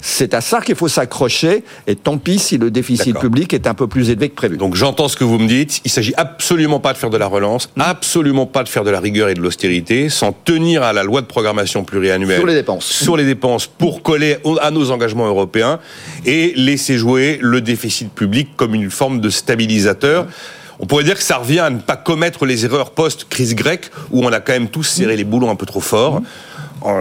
C'est à ça qu'il faut s'accrocher. Et tant pis si le déficit public est un peu plus élevé que prévu. Donc j'entends ce que vous me dites. Il s'agit absolument pas de faire de la relance, absolument pas de faire de la rigueur et de l'austérité, sans tenir à la loi de programmation pluriannuelle sur les dépenses, sur les dépenses pour coller à nos engagements européens et laisser jouer le déficit public comme une forme de stabilisateur. On pourrait dire que ça revient à ne pas commettre les erreurs post-crise grecque où on a quand même tous serré les boulons un peu trop fort.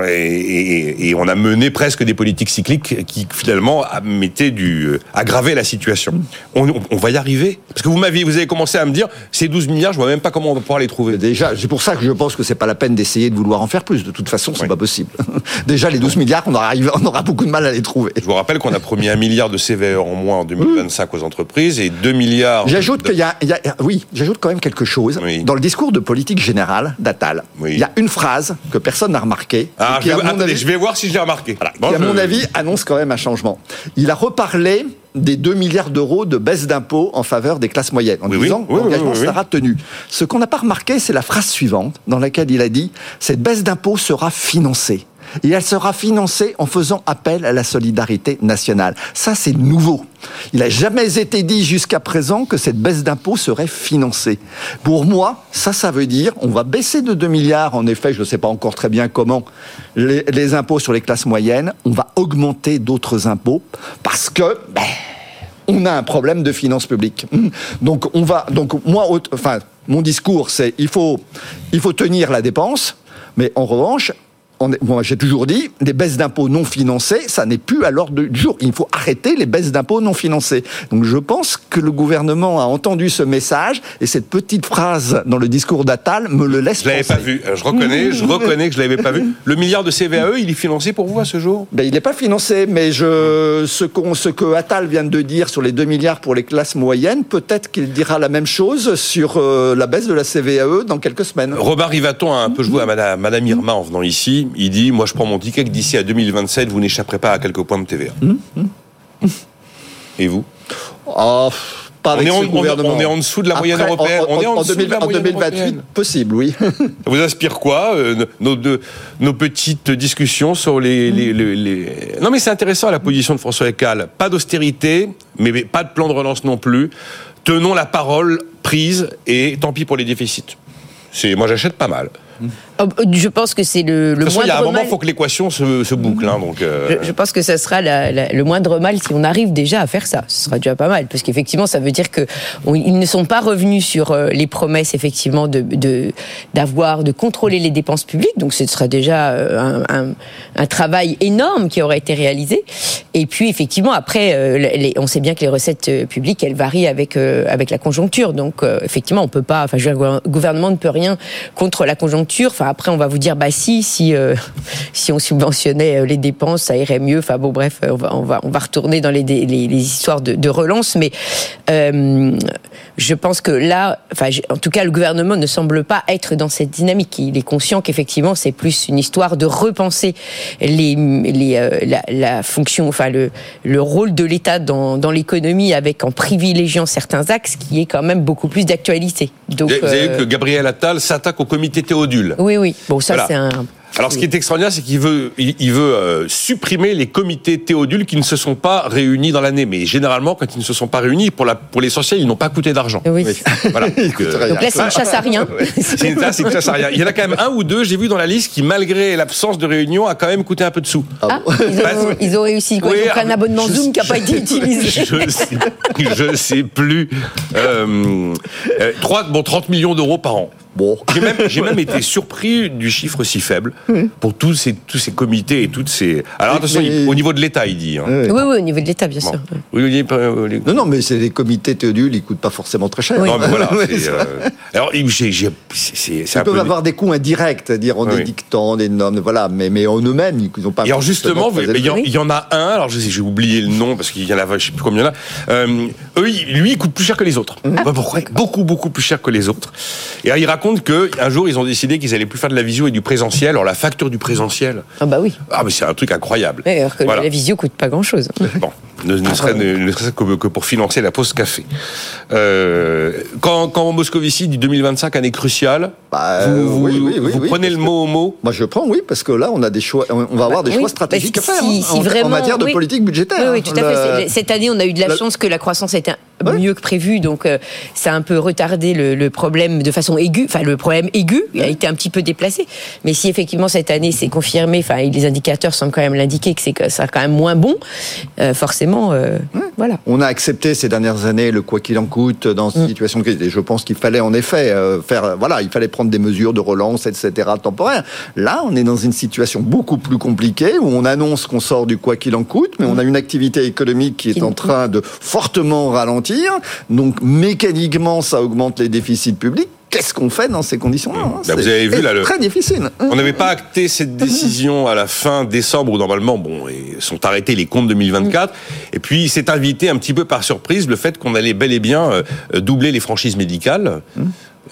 Et, on a mené presque des politiques cycliques qui finalement mettaient du euh, aggravaient la situation. On, va y arriver parce que vous m'avez vous avez commencé à me dire ces 12 milliards, je vois même pas comment on va pouvoir les trouver. Déjà, c'est pour ça que je pense que c'est pas la peine d'essayer de vouloir en faire plus. De toute façon, c'est pas possible. [laughs] Déjà les 12 milliards, on aura, on aura beaucoup de mal à les trouver. Je vous rappelle qu'on a promis un milliard de CVE en moins en 2025 aux entreprises et 2 milliards. J'ajoute qu'il y, a, oui, j'ajoute quand même quelque chose dans le discours de politique générale d'Atal. Il y a une phrase que personne n'a remarquée ah, je, vais, je vais voir si je l'ai remarqué. qui, à mon avis, annonce quand même un changement. Il a reparlé des 2 milliards d'euros de baisse d'impôts en faveur des classes moyennes, en disant oui, l'engagement sera tenu. Ce qu'on n'a pas remarqué, c'est la phrase suivante, dans laquelle il a dit « Cette baisse d'impôts sera financée ». Et elle sera financée en faisant appel à la solidarité nationale. Ça, c'est nouveau. Il n'a jamais été dit jusqu'à présent que cette baisse d'impôts serait financée. Pour moi, ça, ça veut dire on va baisser de 2 milliards, en effet, je ne sais pas encore très bien comment, les, impôts sur les classes moyennes. On va augmenter d'autres impôts parce que... Ben, on a un problème de finances publiques. Donc on va donc moi enfin mon discours c'est il faut il faut tenir la dépense mais en revanche moi j'ai toujours dit, des baisses d'impôts non financées, ça n'est plus à l'ordre du jour. Il faut arrêter les baisses d'impôts non financées. Donc je pense que le gouvernement a entendu ce message et cette petite phrase dans le discours d'Attal me le laisse Je l'avais penser. pas vu. Je reconnais, je reconnais que je l'avais pas vu. [laughs] Le milliard de CVAE, il est financé pour vous à ce jour? Ben, il n'est pas financé, mais je, ce, ce que Attal vient de dire sur les 2 milliards pour les classes moyennes, peut-être qu'il dira la même chose sur euh, la baisse de la CVAE dans quelques semaines. Robin Rivaton a un peu joué à Madame, Madame Irma en venant ici. Il dit, moi je prends mon ticket que d'ici à 2027, vous n'échapperez pas à quelques points de TVA. [laughs] Et vous Oh, pas avec on, est en, ce on- gouvernement. on est en dessous de la moyenne Après, européenne. En, on est en, en dessous 2000 de la en moyenne 2028, européenne. possible, oui. Ça [laughs] vous inspire quoi euh, nos, petites discussions sur les, les, les- les- Non mais c'est intéressant la position de François Eccal. Pas d'austérité, mais mais pas de plan de relance non plus. Tenons la parole prise et tant pis pour les déficits. C'est moi j'achète pas mal. Oh, Je pense que c'est le, le De toute façon, il y a un moindre moment, mal. il faut que l'équation se, se boucle. hein, donc, euh, Je, je pense que ça sera la- la- le moindre mal si on arrive déjà à faire ça. Ce sera déjà pas mal, parce qu'effectivement, ça veut dire que on- ils ne sont pas revenus sur euh, les promesses effectivement de d'avoir de, contrôler les dépenses publiques. Donc, ce sera déjà euh, un, un- un travail énorme qui aurait été réalisé. Et puis, effectivement, après, les- on sait bien que les recettes publiques, elles varient avec avec la conjoncture. Donc, effectivement, on peut pas. Enfin, je veux dire, le gouvernement ne peut rien contre la conjoncture. Enfin, après, on va vous dire, bah si, si euh, [laughs] si on subventionnait euh, les dépenses, ça irait mieux. Enfin bon, bref, euh, on va on va on va retourner dans les les, les histoires de, de relance, mais euh, je pense que là, enfin, en tout cas, le gouvernement ne semble pas être dans cette dynamique. Il est conscient qu'effectivement, c'est plus une histoire de repenser les les euh, la, la fonction, enfin le le rôle de l'État dans dans l'économie avec en privilégiant certains axes, qui est quand même beaucoup plus d'actualité. Donc vous avez vu que Gabriel Attal s'attaque au comité Théodule. oui, oui. Bon, ça Voilà. c'est un. Alors, ce qui est extraordinaire, c'est qu'il veut, il, il veut euh, supprimer les comités théodules qui ne se sont pas réunis dans l'année. Mais généralement, quand ils ne se sont pas réunis, pour la, pour l'essentiel, ils n'ont pas coûté d'argent. Oui. Voilà. [laughs] Donc, euh. Donc là, c'est une chasse à rien. c'est une tasse, c'est une chasse à rien. Il y en a quand même un ou deux, j'ai vu dans la liste, qui, malgré l'absence de réunion, a quand même coûté un peu de sous. Ah, ils, ont, ils ont réussi quoi Oui, Ils ont pris un ah, abonnement je- Zoom qui n'a pas été utilisé. [laughs] Je sais, je sais plus. Euh, euh, trois- bon, 30 millions d'euros par an. Bon. J'ai même, j'ai [laughs] même été surpris du chiffre si faible pour tous ces, tous ces comités et toutes ces. Alors attention, Mais- il- au niveau de l'État, il dit. hein. Oui, oui, au niveau de l'État, bien Bon. sûr. Oui, euh, les- Non, non, mais c'est les comités théodules, ils coûtent pas forcément très cher. Non, mais voilà. [laughs] Euh, Alors, il- j'ai- j'ai- c'est c'est- c'est Ils un peuvent peu. avoir des coûts indirects, c'est-à-dire en Oui. édictant des normes, voilà, mais, mais en eux-mêmes, ils n'ont pas. Et alors justement, il y, en- a un, alors je sais, j'ai oublié le nom parce qu'il y en a, je sais plus combien il y en a. Euh, eux, lui, il coûte plus cher que les autres. Mmh. Bah, pourquoi Beaucoup, beaucoup plus cher que les autres. Et alors, il raconte que un jour, ils ont décidé qu'ils allaient plus faire de la visio et du présentiel. Alors la facture du présentiel, Ah bah oui. ah mais c'est un truc incroyable. Ouais, alors que Voilà. la visio coûte pas grand-chose. Bon, ne, ne serait, ne, ne serait-ce que, que pour financer la pause café. Euh, quand, quand Moscovici dit 2025 année cruciale, Bah, vous, euh, vous- oui, oui, oui, vous oui, prenez le mot au mot? Moi, je prends, oui, parce que là, on a des choix, on va avoir des Bah, oui, choix stratégiques à faire si- hein, si en, vraiment- en matière de oui. politique budgétaire. Oui, oui, hein. tout à fait. Le- C'est- Cette année, on a eu de la le- chance que la croissance était Ouais. mieux que prévu, donc euh, ça a un peu retardé le, le problème de façon aiguë. Enfin, le problème aigu a été un petit peu déplacé. Mais si effectivement cette année c'est confirmé, enfin les indicateurs semblent quand même l'indiquer que c'est que ça sera quand même moins bon, euh, forcément, euh, voilà. On a accepté ces dernières années le quoi qu'il en coûte dans Mm. une situation de crise. Et je pense qu'il fallait en effet euh, faire, voilà, il fallait prendre des mesures de relance, etc., temporaires. Là, on est dans une situation beaucoup plus compliquée où on annonce qu'on sort du quoi qu'il en coûte, mais on a une activité économique qui est Qui- en train de fortement ralentir. Donc, mécaniquement, ça augmente les déficits publics. Qu'est-ce qu'on fait dans ces conditions-là hein Bah, vous C'est- avez vu, c'est là, le- très difficile. On n'avait pas acté cette décision à la fin décembre où normalement bon sont arrêtés les comptes 2024 et puis il s'est invité un petit peu par surprise le fait qu'on allait bel et bien euh, doubler les franchises médicales.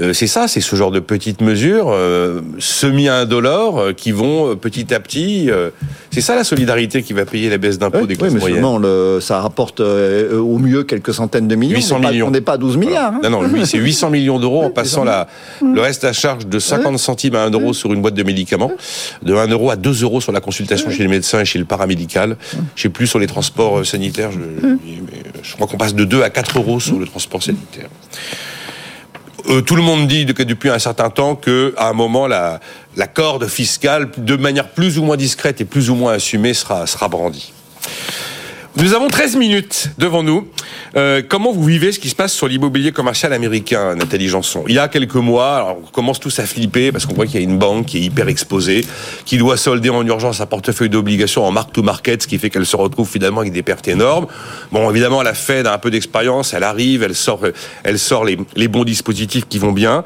Euh, c'est ça, c'est ce genre de petites mesures euh, semi indolores euh, qui vont euh, petit à petit. euh, c'est ça la solidarité qui va payer la baisse d'impôts Oui, des oui, classes mais moyennes. seulement le, ça rapporte euh, au mieux quelques centaines de millions. 800 on n'est pas- millions. On n'est pas à 12 milliards. hein. Non, non, lui, c'est 800 millions d'euros en [laughs] passant la, le reste à charge de 50 centimes à 1 euro sur une boîte de médicaments, de 1 euro à 2 euros sur la consultation chez le médecin et chez le paramédical. Je sais plus sur les transports sanitaires, je, mais je crois qu'on passe de 2 à 4 euros sur le transport sanitaire. Euh, tout le monde dit depuis un certain temps que à un moment la, corde fiscale, de manière plus ou moins discrète et plus ou moins assumée, sera brandie. Nous avons 13 minutes devant nous. Euh, comment vous vivez ce qui se passe sur l'immobilier commercial américain, Nathalie Janson? Il y a quelques mois, alors on commence tous à flipper parce qu'on voit qu'il y a une banque qui est hyper exposée, qui doit solder en urgence un portefeuille d'obligations en mark-to-market, ce qui fait qu'elle se retrouve finalement avec des pertes énormes. Bon, évidemment, la Fed a un peu d'expérience, elle arrive, elle sort, elle sort les, les bons dispositifs qui vont bien.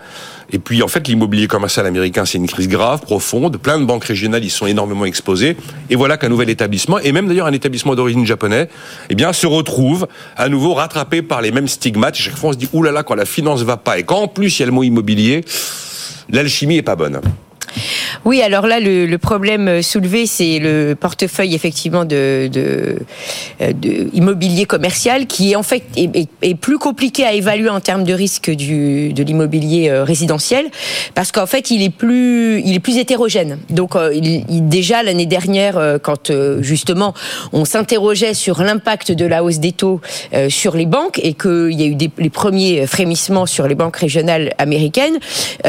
Et puis, en fait, l'immobilier commercial américain, c'est une crise grave, profonde. Plein de banques régionales y sont énormément exposées. Et voilà qu'un nouvel établissement, et même d'ailleurs un établissement d'origine japonais, eh bien, se retrouve à nouveau rattrapé par les mêmes stigmates. Et chaque fois, on se dit, oulala, quand la finance va pas, et quand en plus il y a le mot immobilier, l'alchimie est pas bonne. Oui, alors là, le, le problème soulevé, c'est le portefeuille effectivement de, de, euh, de, immobilier commercial, qui est en fait est, plus compliqué à évaluer en termes de risque du, de l'immobilier euh, résidentiel, parce qu'en fait, il est plus il est plus hétérogène. Donc, euh, il, il, déjà l'année dernière, quand justement on s'interrogeait sur l'impact de la hausse des taux sur les banques et qu'il y a eu des, les premiers frémissements sur les banques régionales américaines,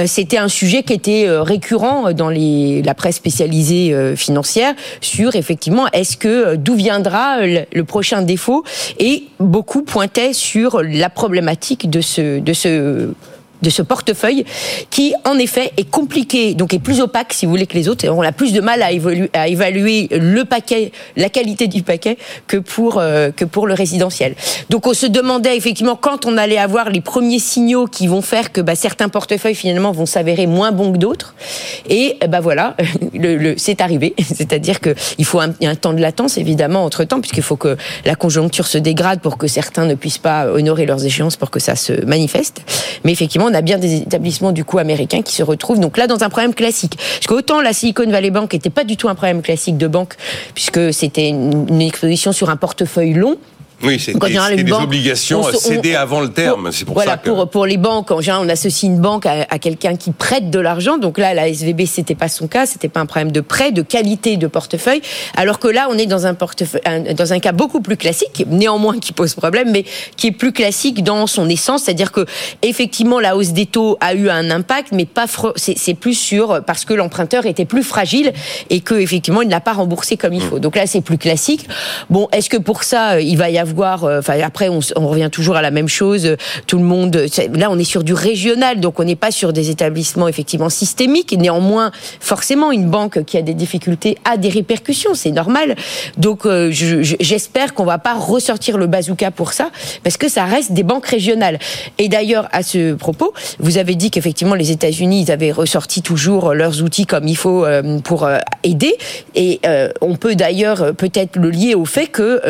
c'était un sujet qui était récurrent dans les, la presse spécialisée euh, financière sur effectivement est-ce que euh, d'où viendra le, le, prochain défaut? Et beaucoup pointaient sur la problématique de ce de ce portefeuille qui en effet est compliqué donc est plus opaque si vous voulez que les autres. On a plus de mal à évaluer, le paquet la qualité du paquet que pour euh, que pour le résidentiel. Donc on se demandait effectivement quand on allait avoir les premiers signaux qui vont faire que bah, certains portefeuilles finalement vont s'avérer moins bons que d'autres. Et bah voilà [laughs] c'est arrivé. [laughs] C'est-à-dire que il faut un, un, temps de latence évidemment entre temps puisqu'il faut que la conjoncture se dégrade pour que certains ne puissent pas honorer leurs échéances pour que ça se manifeste. Mais effectivement on a bien des établissements du coup américains qui se retrouvent donc là dans un problème classique. Parce qu'autant la Silicon Valley Bank n'était pas du tout un problème classique de banque, puisque c'était une, une exposition sur un portefeuille long, oui, c'est des, des obligations on, cédées on, avant le terme. C'est pour voilà, ça que... pour, pour les banques, en général, on associe une banque à, à quelqu'un qui prête de l'argent. Donc là, la SVB, c'était pas son cas. C'était pas un problème de prêt, de qualité de portefeuille. Alors que là, on est dans un portefeuille, dans un cas beaucoup plus classique, néanmoins qui pose problème, mais qui est plus classique dans son essence. C'est-à-dire que, effectivement, la hausse des taux a eu un impact, mais pas, c'est plus sur, parce que l'emprunteur était plus fragile et que, effectivement, il n'a pas remboursé comme il faut. Donc là, c'est plus classique. Bon, est-ce que pour ça, il va y avoir Euh, après, on, revient toujours à la même chose. Tout le monde. Là, on est sur du régional, donc on n'est pas sur des établissements effectivement systémiques. Néanmoins, forcément, une banque qui a des difficultés a des répercussions. C'est normal. Donc, euh, j'espère qu'on va pas ressortir le bazooka pour ça, parce que ça reste des banques régionales. Et d'ailleurs, à ce propos, vous avez dit qu'effectivement, les États-Unis, avaient ressorti toujours leurs outils comme il faut euh, pour aider. Et on peut d'ailleurs peut-être le lier au fait que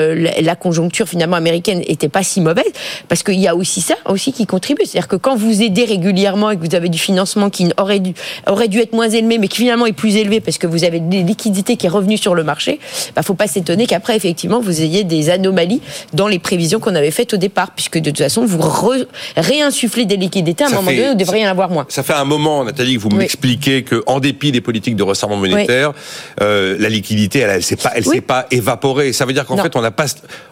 la conjoncture finalement américaine était pas si mauvaise, parce qu'il y a aussi ça aussi qui contribue. C'est-à-dire que quand vous aidez régulièrement et que vous avez du financement qui aurait dû, aurait dû être moins élevé, mais qui finalement est plus élevé parce que vous avez des liquidités qui est revenue sur le marché, bah, faut pas s'étonner qu'après, effectivement, vous ayez des anomalies dans les prévisions qu'on avait faites au départ, puisque de toute façon, vous réinsufflez des liquidités, à un ça moment fait, donné, vous devriez en avoir moins. Ça fait un moment, Nathalie, que vous oui. m'expliquez qu'en dépit des politiques de resserrement monétaire, oui. euh, la liquidité, elle, elle s'est pas, elle s'est pas évaporée. Ça veut dire qu'en fait, on n'a pas,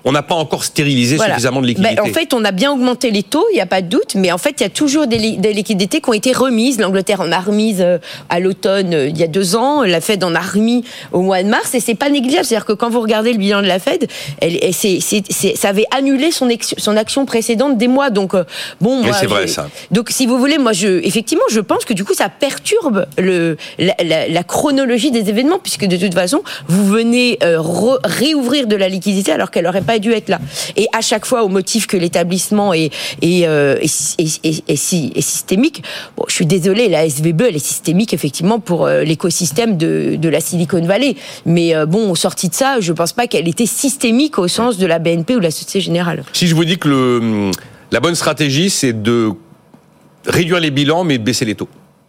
on n'a pas encore stérilisé voilà. suffisamment de liquidités. Ben, en fait, on a bien augmenté les taux, il n'y a pas de doute, mais en fait, il y a toujours des, li des liquidités qui ont été remises. L'Angleterre en a remise euh, à l'automne euh, il y a deux ans, la Fed en a remis au mois de mars, et c'est pas négligeable. C'est-à-dire que quand vous regardez le bilan de la Fed, elle, elle c est, c est, ça avait annulé son, son action précédente des mois. Donc, euh, bon, c'est vrai ça. Donc, si vous voulez, moi, je, effectivement, je pense que du coup, ça perturbe le, la, la, la chronologie des événements, puisque de toute façon, vous venez euh, réouvrir de la liquidité alors qu'elle n'aurait pas dû être là. Et à chaque fois, au motif que l'établissement est, est, euh, est, est, systémique, bon, je suis désolée, la SVB, elle est systémique effectivement pour euh, l'écosystème de, de, la Silicon Valley. Mais euh, bon, sortie de ça, je ne pense pas qu'elle était systémique au sens de la BNP ou de la Société Générale. Si je vous dis que le, la bonne stratégie, c'est de réduire les bilans, mais de baisser les taux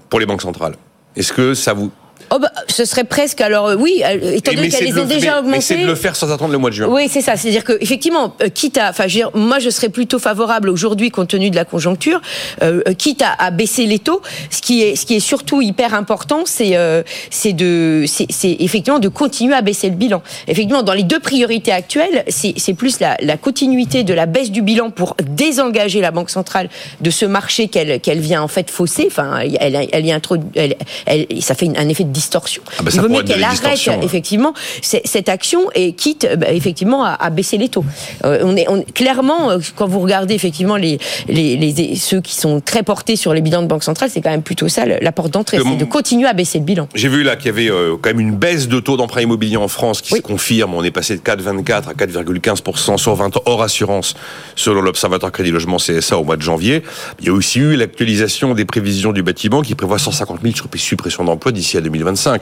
pour les banques centrales, est-ce que ça vous Oh bah, ce serait presque alors oui, étant donné qu'elles les ont déjà augmentées. Mais c'est de le faire sans attendre le mois de juin. Oui, c'est ça. C'est-à-dire que effectivement, euh, quitte à, enfin, moi je serais plutôt favorable aujourd'hui compte tenu de la conjoncture, euh, quitte à, à, baisser les taux. Ce qui est, ce qui est surtout hyper important, c'est, euh, c'est de, c'est effectivement de continuer à baisser le bilan. Effectivement, dans les deux priorités actuelles, c'est plus la, la, continuité de la baisse du bilan pour désengager la banque centrale de ce marché qu'elle qu'elle vient en fait fausser. Enfin, elle, elle y introduit, elle, elle, ça fait un effet de distorsion. Ah bah ça il vaut mieux qu'elle arrête ouais. effectivement cette action et quitte bah, effectivement à, à baisser les taux. Euh, on est on, clairement euh, quand vous regardez effectivement les, les, les- ceux qui sont très portés sur les bilans de banque centrale, c'est quand même plutôt ça la porte d'entrée, c'est de continuer à baisser le bilan. J'ai vu là qu'il y avait euh, quand même une baisse de taux d'emprunt immobilier en France qui Oui. se confirme. On est passé de 4,24 à 4,15% sur 20 ans hors assurance selon l'Observatoire Crédit Logement CSA au mois de janvier. Il y a aussi eu l'actualisation des prévisions du bâtiment qui prévoit 150 000 suppressions d'emplois d'ici à 2025.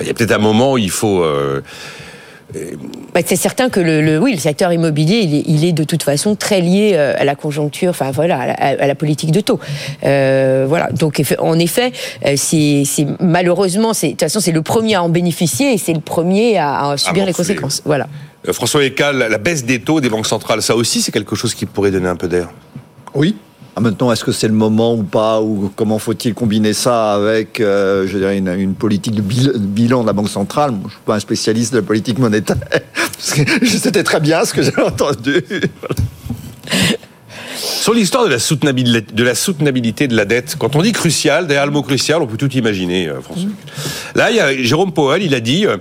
Il y a peut-être un moment où il faut... euh, Bah, c'est certain que le, le- oui, le secteur immobilier, il est, il est de toute façon très lié euh, à la conjoncture, enfin voilà, à la, à la politique de taux. Euh, voilà. Donc en effet, c'est malheureusement, c'est de toute façon, c'est le premier à en bénéficier et c'est le premier à, à subir les conséquences. Voilà. François Ecal, la baisse des taux des banques centrales, ça aussi c'est quelque chose qui pourrait donner un peu d'air? Oui. Maintenant, est-ce que c'est le moment ou pas Ou comment faut-il combiner ça avec, euh, je dirais, une, politique de bil- bilan de la Banque centrale? Je suis pas un spécialiste de la politique monétaire. [laughs] Que C'était très bien ce que j'ai entendu. Sur l'histoire de la soutenabilité de la dette, quand on dit crucial, derrière le mot crucial, on peut tout imaginer, euh, François. Là, Jérôme Powell, il a dit, euh,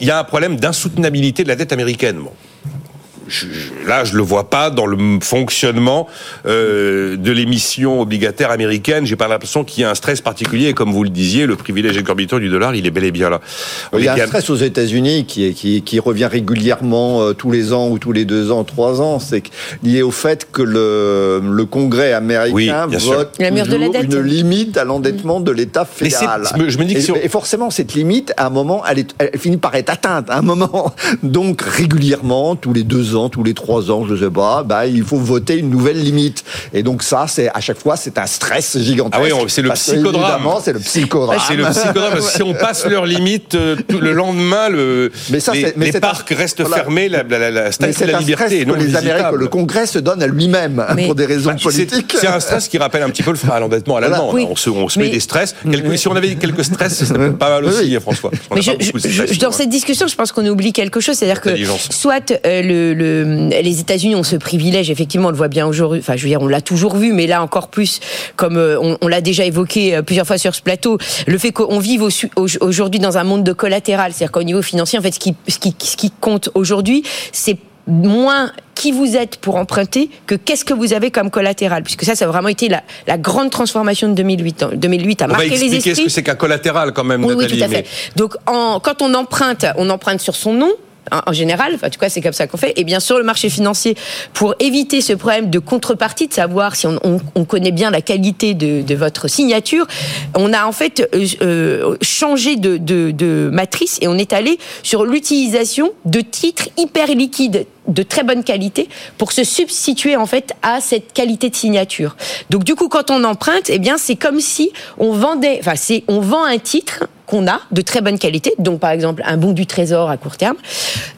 il y a un problème d'insoutenabilité de la dette américaine. Bon. Je- je- là, je le vois pas dans le fonctionnement euh, de l'émission obligataire américaine. J'ai pas l'impression qu'il y ait un stress particulier. Et comme vous le disiez, le privilège exorbitant du dollar, il est bel et bien là. Il y a un bien- stress aux États-Unis qui, est- qui, qui revient régulièrement euh, tous les ans ou tous les deux ans, trois ans. C'est lié au fait que le, le Congrès américain Oui, vote La mur de la toujours dette. une limite à l'endettement de l'État fédéral. je me dis que et, si on- et forcément, cette limite, à un moment, elle, est, elle finit par être atteinte. À un moment, donc régulièrement, tous les deux ans, tous les trois ans, je sais pas, bah, il faut voter une nouvelle limite. Et donc ça, c'est à chaque fois, c'est un stress gigantesque. Ah oui, c'est le psychodrame. C'est le psychodrame. C'est le psychodrame. parce que si on passe leur limite, euh, le lendemain, le, Mais ça, les, mais les c'est parcs un- restent voilà. fermés, la, la, la, la Mais statue c'est de la un liberté que les Américains, le Congrès se donne à lui-même hein, Mais- pour des raisons Bah, c'est- politiques. C'est un stress qui rappelle un petit peu le frein à l'endettement à l'allemand. Oui. là. On se, on se met des stress. Quelques- si on avait quelques stress, ce serait pas mal aussi, Oui. hein, François. Mais je, je- stress, dans cette discussion, je pense qu'on oublie quelque chose, c'est-à-dire que soit euh, le, le- les États-Unis ont ce privilège, effectivement, on le voit bien aujourd'hui. Enfin, je veux dire, on l'a toujours vu, mais là encore plus, comme euh, on, on l'a déjà évoqué euh, plusieurs fois sur ce plateau, le fait qu'on vive au aujourd'hui dans un monde de collatéral, c'est-à-dire qu'au niveau financier, en fait, ce qui, ce qui, ce qui compte aujourd'hui, c'est moins qui vous êtes pour emprunter que qu'est-ce que vous avez comme collatéral, puisque ça, ça a vraiment été la, la grande transformation de 2008. En 2008 a On va marqué les expliquer ce que c'est qu'un collatéral quand même, Oui, oui, Nathalie. tout à mais- fait. Donc, en- quand on emprunte, on emprunte sur son nom. En général, en tout cas, c'est comme ça qu'on fait. Et bien sur le marché financier, pour éviter ce problème de contrepartie, de savoir si on, on- on connaît bien la qualité de, votre signature, on a en fait euh, euh, changé de matrice et on est allé sur l'utilisation de titres hyper liquides de très bonne qualité pour se substituer en fait à cette qualité de signature. Donc du coup, quand on emprunte, eh bien c'est comme si on vendait, enfin c'est on vend un titre qu'on a de très bonne qualité, donc par exemple un bon du trésor à court terme,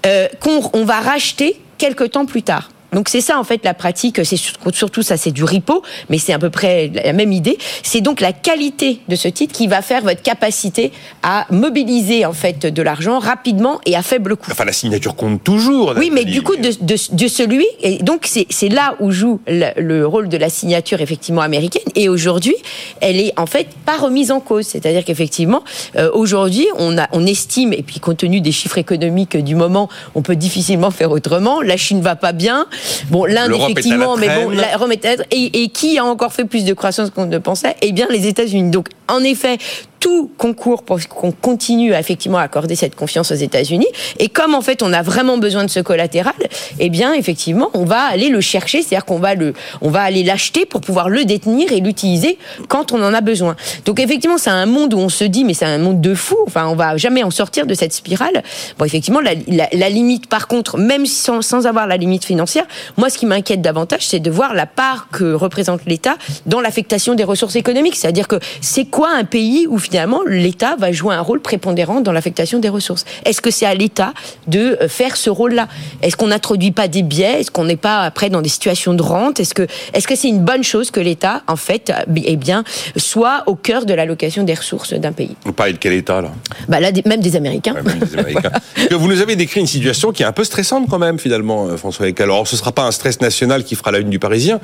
euh, qu'on on va racheter quelques temps plus tard. Donc c'est ça en fait la pratique, c'est sur- surtout ça c'est du repo, mais c'est à peu près la même idée. C'est donc la qualité de ce titre qui va faire votre capacité à mobiliser en fait de l'argent rapidement et à faible coût. Enfin, la signature compte toujours. Oui, mais du coup, de, de, de celui, et donc c'est c'est là où joue le, le rôle de la signature effectivement américaine. Et aujourd'hui, elle est en fait pas remise en cause. C'est-à-dire qu'effectivement, euh, aujourd'hui, on, a, on estime, et puis compte tenu des chiffres économiques du moment, on peut difficilement faire autrement. La Chine va pas bien. Bon, l'Inde effectivement, mais bon, la remettre et, et qui a encore fait plus de croissance qu'on ne pensait? Eh bien, les États-Unis. Donc, en effet, tout concourt pour qu'on continue à accorder cette confiance aux États-Unis. Et comme en fait on a vraiment besoin de ce collatéral, eh bien effectivement on va aller le chercher, c'est-à-dire qu'on va le, on va aller l'acheter pour pouvoir le détenir et l'utiliser quand on en a besoin. Donc effectivement c'est un monde où on se dit mais c'est un monde de fou. Enfin on va jamais en sortir de cette spirale. Bon effectivement la limite par contre même sans, sans avoir la limite financière, moi ce qui m'inquiète davantage c'est de voir la part que représente l'État dans l'affectation des ressources économiques. C'est-à-dire que c'est quoi un pays où finalement l'État va jouer un rôle prépondérant dans l'affectation des ressources Est-ce que c'est à l'État de euh, faire ce rôle-là? Est-ce qu'on n'introduit pas des biais? Est-ce qu'on n'est pas après dans des situations de rente? Est-ce que est-ce que c'est une bonne chose que l'État en fait eh bien soit au cœur de l'allocation des ressources d'un pays? On parle de quel état, là? Bah là même des Américains. Ouais, même Américains. [laughs] Vous nous avez décrit une situation qui est un peu stressante quand même, finalement, euh, François Ecal. Alors, ce ne sera pas un stress national qui fera la une du Parisien,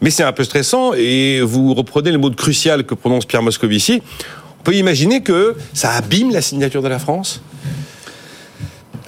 mais c'est un peu stressant, et vous reprenez le mot de crucial que prononce Pierre Moscovici. On peut imaginer que ça abîme la signature de la France?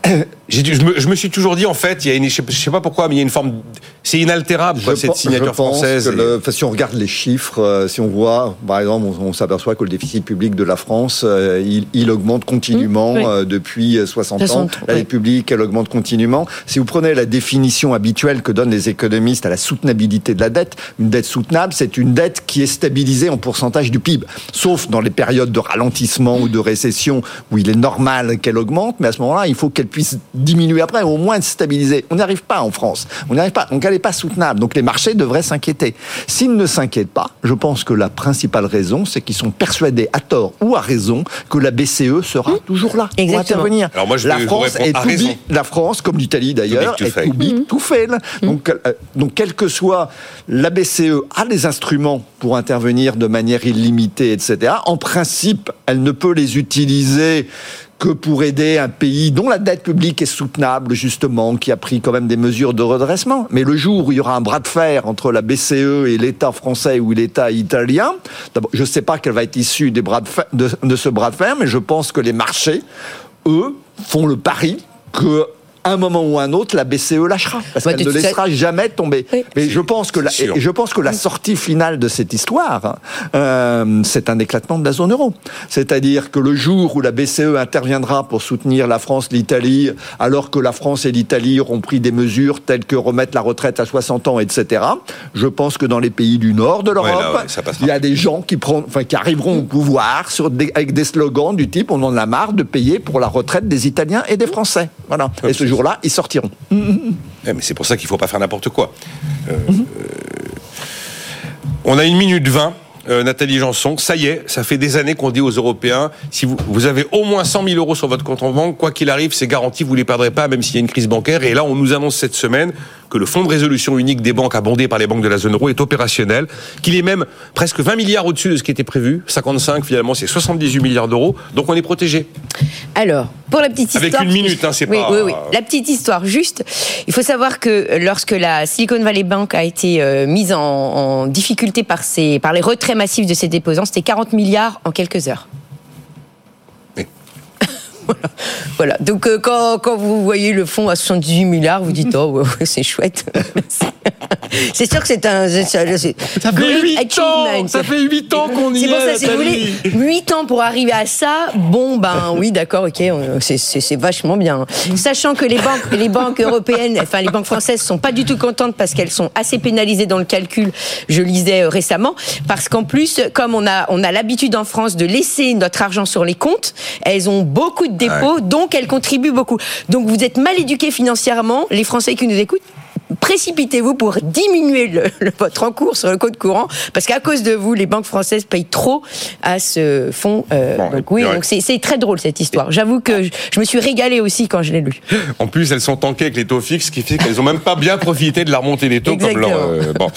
[coughs] je, me, je me suis toujours dit, en fait, il y a une, je sais, pas pourquoi, mais il y a une forme. C'est inaltérable, quoi, cette signature je pense française. que et- le- enfin, si on regarde les chiffres, euh, si on voit, par exemple, on, on s'aperçoit que le déficit public de la France, euh, il, il augmente continuellement Mmh, oui. euh, depuis euh, 60 ans. 60, La oui. dette publique, elle augmente continuellement. Si vous prenez la définition habituelle que donnent les économistes à la soutenabilité de la dette, une dette soutenable, c'est une dette qui est stabilisée en pourcentage du PIB. Sauf dans les périodes de ralentissement ou de récession où il est normal qu'elle augmente, mais à ce moment-là, il faut qu'elle puisse diminuer après, au moins se stabiliser. On n'y arrive pas en France. On n'y arrive pas. Donc elle n'est pas soutenable. Donc les marchés devraient s'inquiéter. S'ils ne s'inquiètent pas, je pense que la principale raison, c'est qu'ils sont persuadés, à tort ou à raison, que la BCE sera toujours là pour Exactement. intervenir. Alors moi, je la France est big- la France, comme l'Italie d'ailleurs, big est fail. too big to fail. Donc, euh, donc, quel que soit la BCE a les instruments pour intervenir de manière illimitée, etc. En principe, elle ne peut les utiliser que pour aider un pays dont la dette publique est soutenable, justement, qui a pris quand même des mesures de redressement. Mais le jour où il y aura un bras de fer entre la BCE et l'État français ou l'État italien, je ne sais pas quelle va être issue de ce bras de fer, mais je pense que les marchés, eux, font le pari que un moment ou un autre, la BCE lâchera. Parce Bah, qu'elle ne laissera jamais tomber. Oui. Mais je pense que la, je pense que la sortie finale de cette histoire, euh, c'est un éclatement de la zone euro. C'est-à-dire que le jour où la BCE interviendra pour soutenir la France, l'Italie, alors que la France et l'Italie auront pris des mesures telles que remettre la retraite à 60 ans, etc., je pense que dans les pays du nord de l'Europe, Ouais, ouais, il y a des gens qui, prennent, enfin, qui arriveront au pouvoir sur des- avec des slogans du type on en a marre de payer pour la retraite des Italiens et des Français. Voilà. Et ce jour-là, ils sortiront. Eh, mais c'est pour ça qu'il ne faut pas faire n'importe quoi. Euh, euh, on a une minute 20. euh, Nathalie Janson, ça y est, ça fait des années qu'on dit aux Européens, si vous, vous avez au moins 100 000 euros sur votre compte en banque, quoi qu'il arrive, c'est garanti, vous ne les perdrez pas, même s'il y a une crise bancaire. Et là, on nous annonce cette semaine que le fonds de résolution unique des banques abondé par les banques de la zone euro est opérationnel, qu'il est même presque 20 milliards au-dessus de ce qui était prévu. 55, finalement, c'est 78 milliards d'euros. Donc on est protégé. Alors, pour la petite Avec histoire. une minute, hein, c'est oui, pas- Oui, oui. La petite histoire, juste. Il faut savoir que lorsque la Silicon Valley Bank a été euh, mise en, en difficulté par, ses, par les retraits massifs de ses déposants, c'était 40 milliards en quelques heures. Voilà. Voilà. Donc, euh, quand, quand vous voyez le fonds à 78 milliards, vous dites, oh, ouais, ouais, c'est chouette. [laughs] c'est sûr que c'est un. c'est- c'est- Ça fait great 8 ans, ça fait 8 ans qu'on y C'est pour est, ça, si vous voulez, Nathalie. 8 ans pour arriver à ça, bon, ben oui, d'accord, ok, c'est- c'est c'est vachement bien. Sachant que les banques, les banques européennes, enfin les banques françaises sont pas du tout contentes parce qu'elles sont assez pénalisées dans le calcul, je lisais euh, récemment, parce qu'en plus, comme on a, on a l'habitude en France de laisser notre argent sur les comptes, elles ont beaucoup de dépôts, donc elles contribuent beaucoup. Donc vous êtes mal éduqués financièrement, les Français qui nous écoutent, précipitez-vous pour diminuer le, le- votre encours sur le compte courant, parce qu'à cause de vous, les banques françaises payent trop à ce fonds. euh, Bon, donc oui, donc c'est très drôle cette histoire. J'avoue que je, je me suis régalée aussi quand je l'ai lu. En plus, elles sont tankées avec les taux fixes, ce qui fait qu'elles ont même pas bien profité de la remontée des taux. Comme leur, Exactement. euh, bon,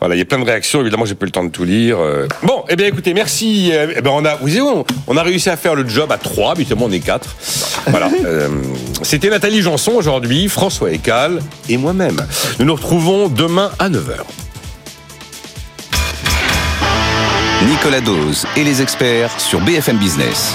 voilà, il y a plein de réactions. Évidemment, j'ai pas eu le temps de tout lire. euh. Bon, eh bien, écoutez, merci. Eh ben, on a, vous savez, on, on a réussi à faire le job à trois. Habituellement, on est quatre. Voilà. euh, C'était Nathalie Janson aujourd'hui, François Ecal et moi-même. Nous nous retrouvons demain à 9h. Nicolas Dose et les experts sur BFM Business.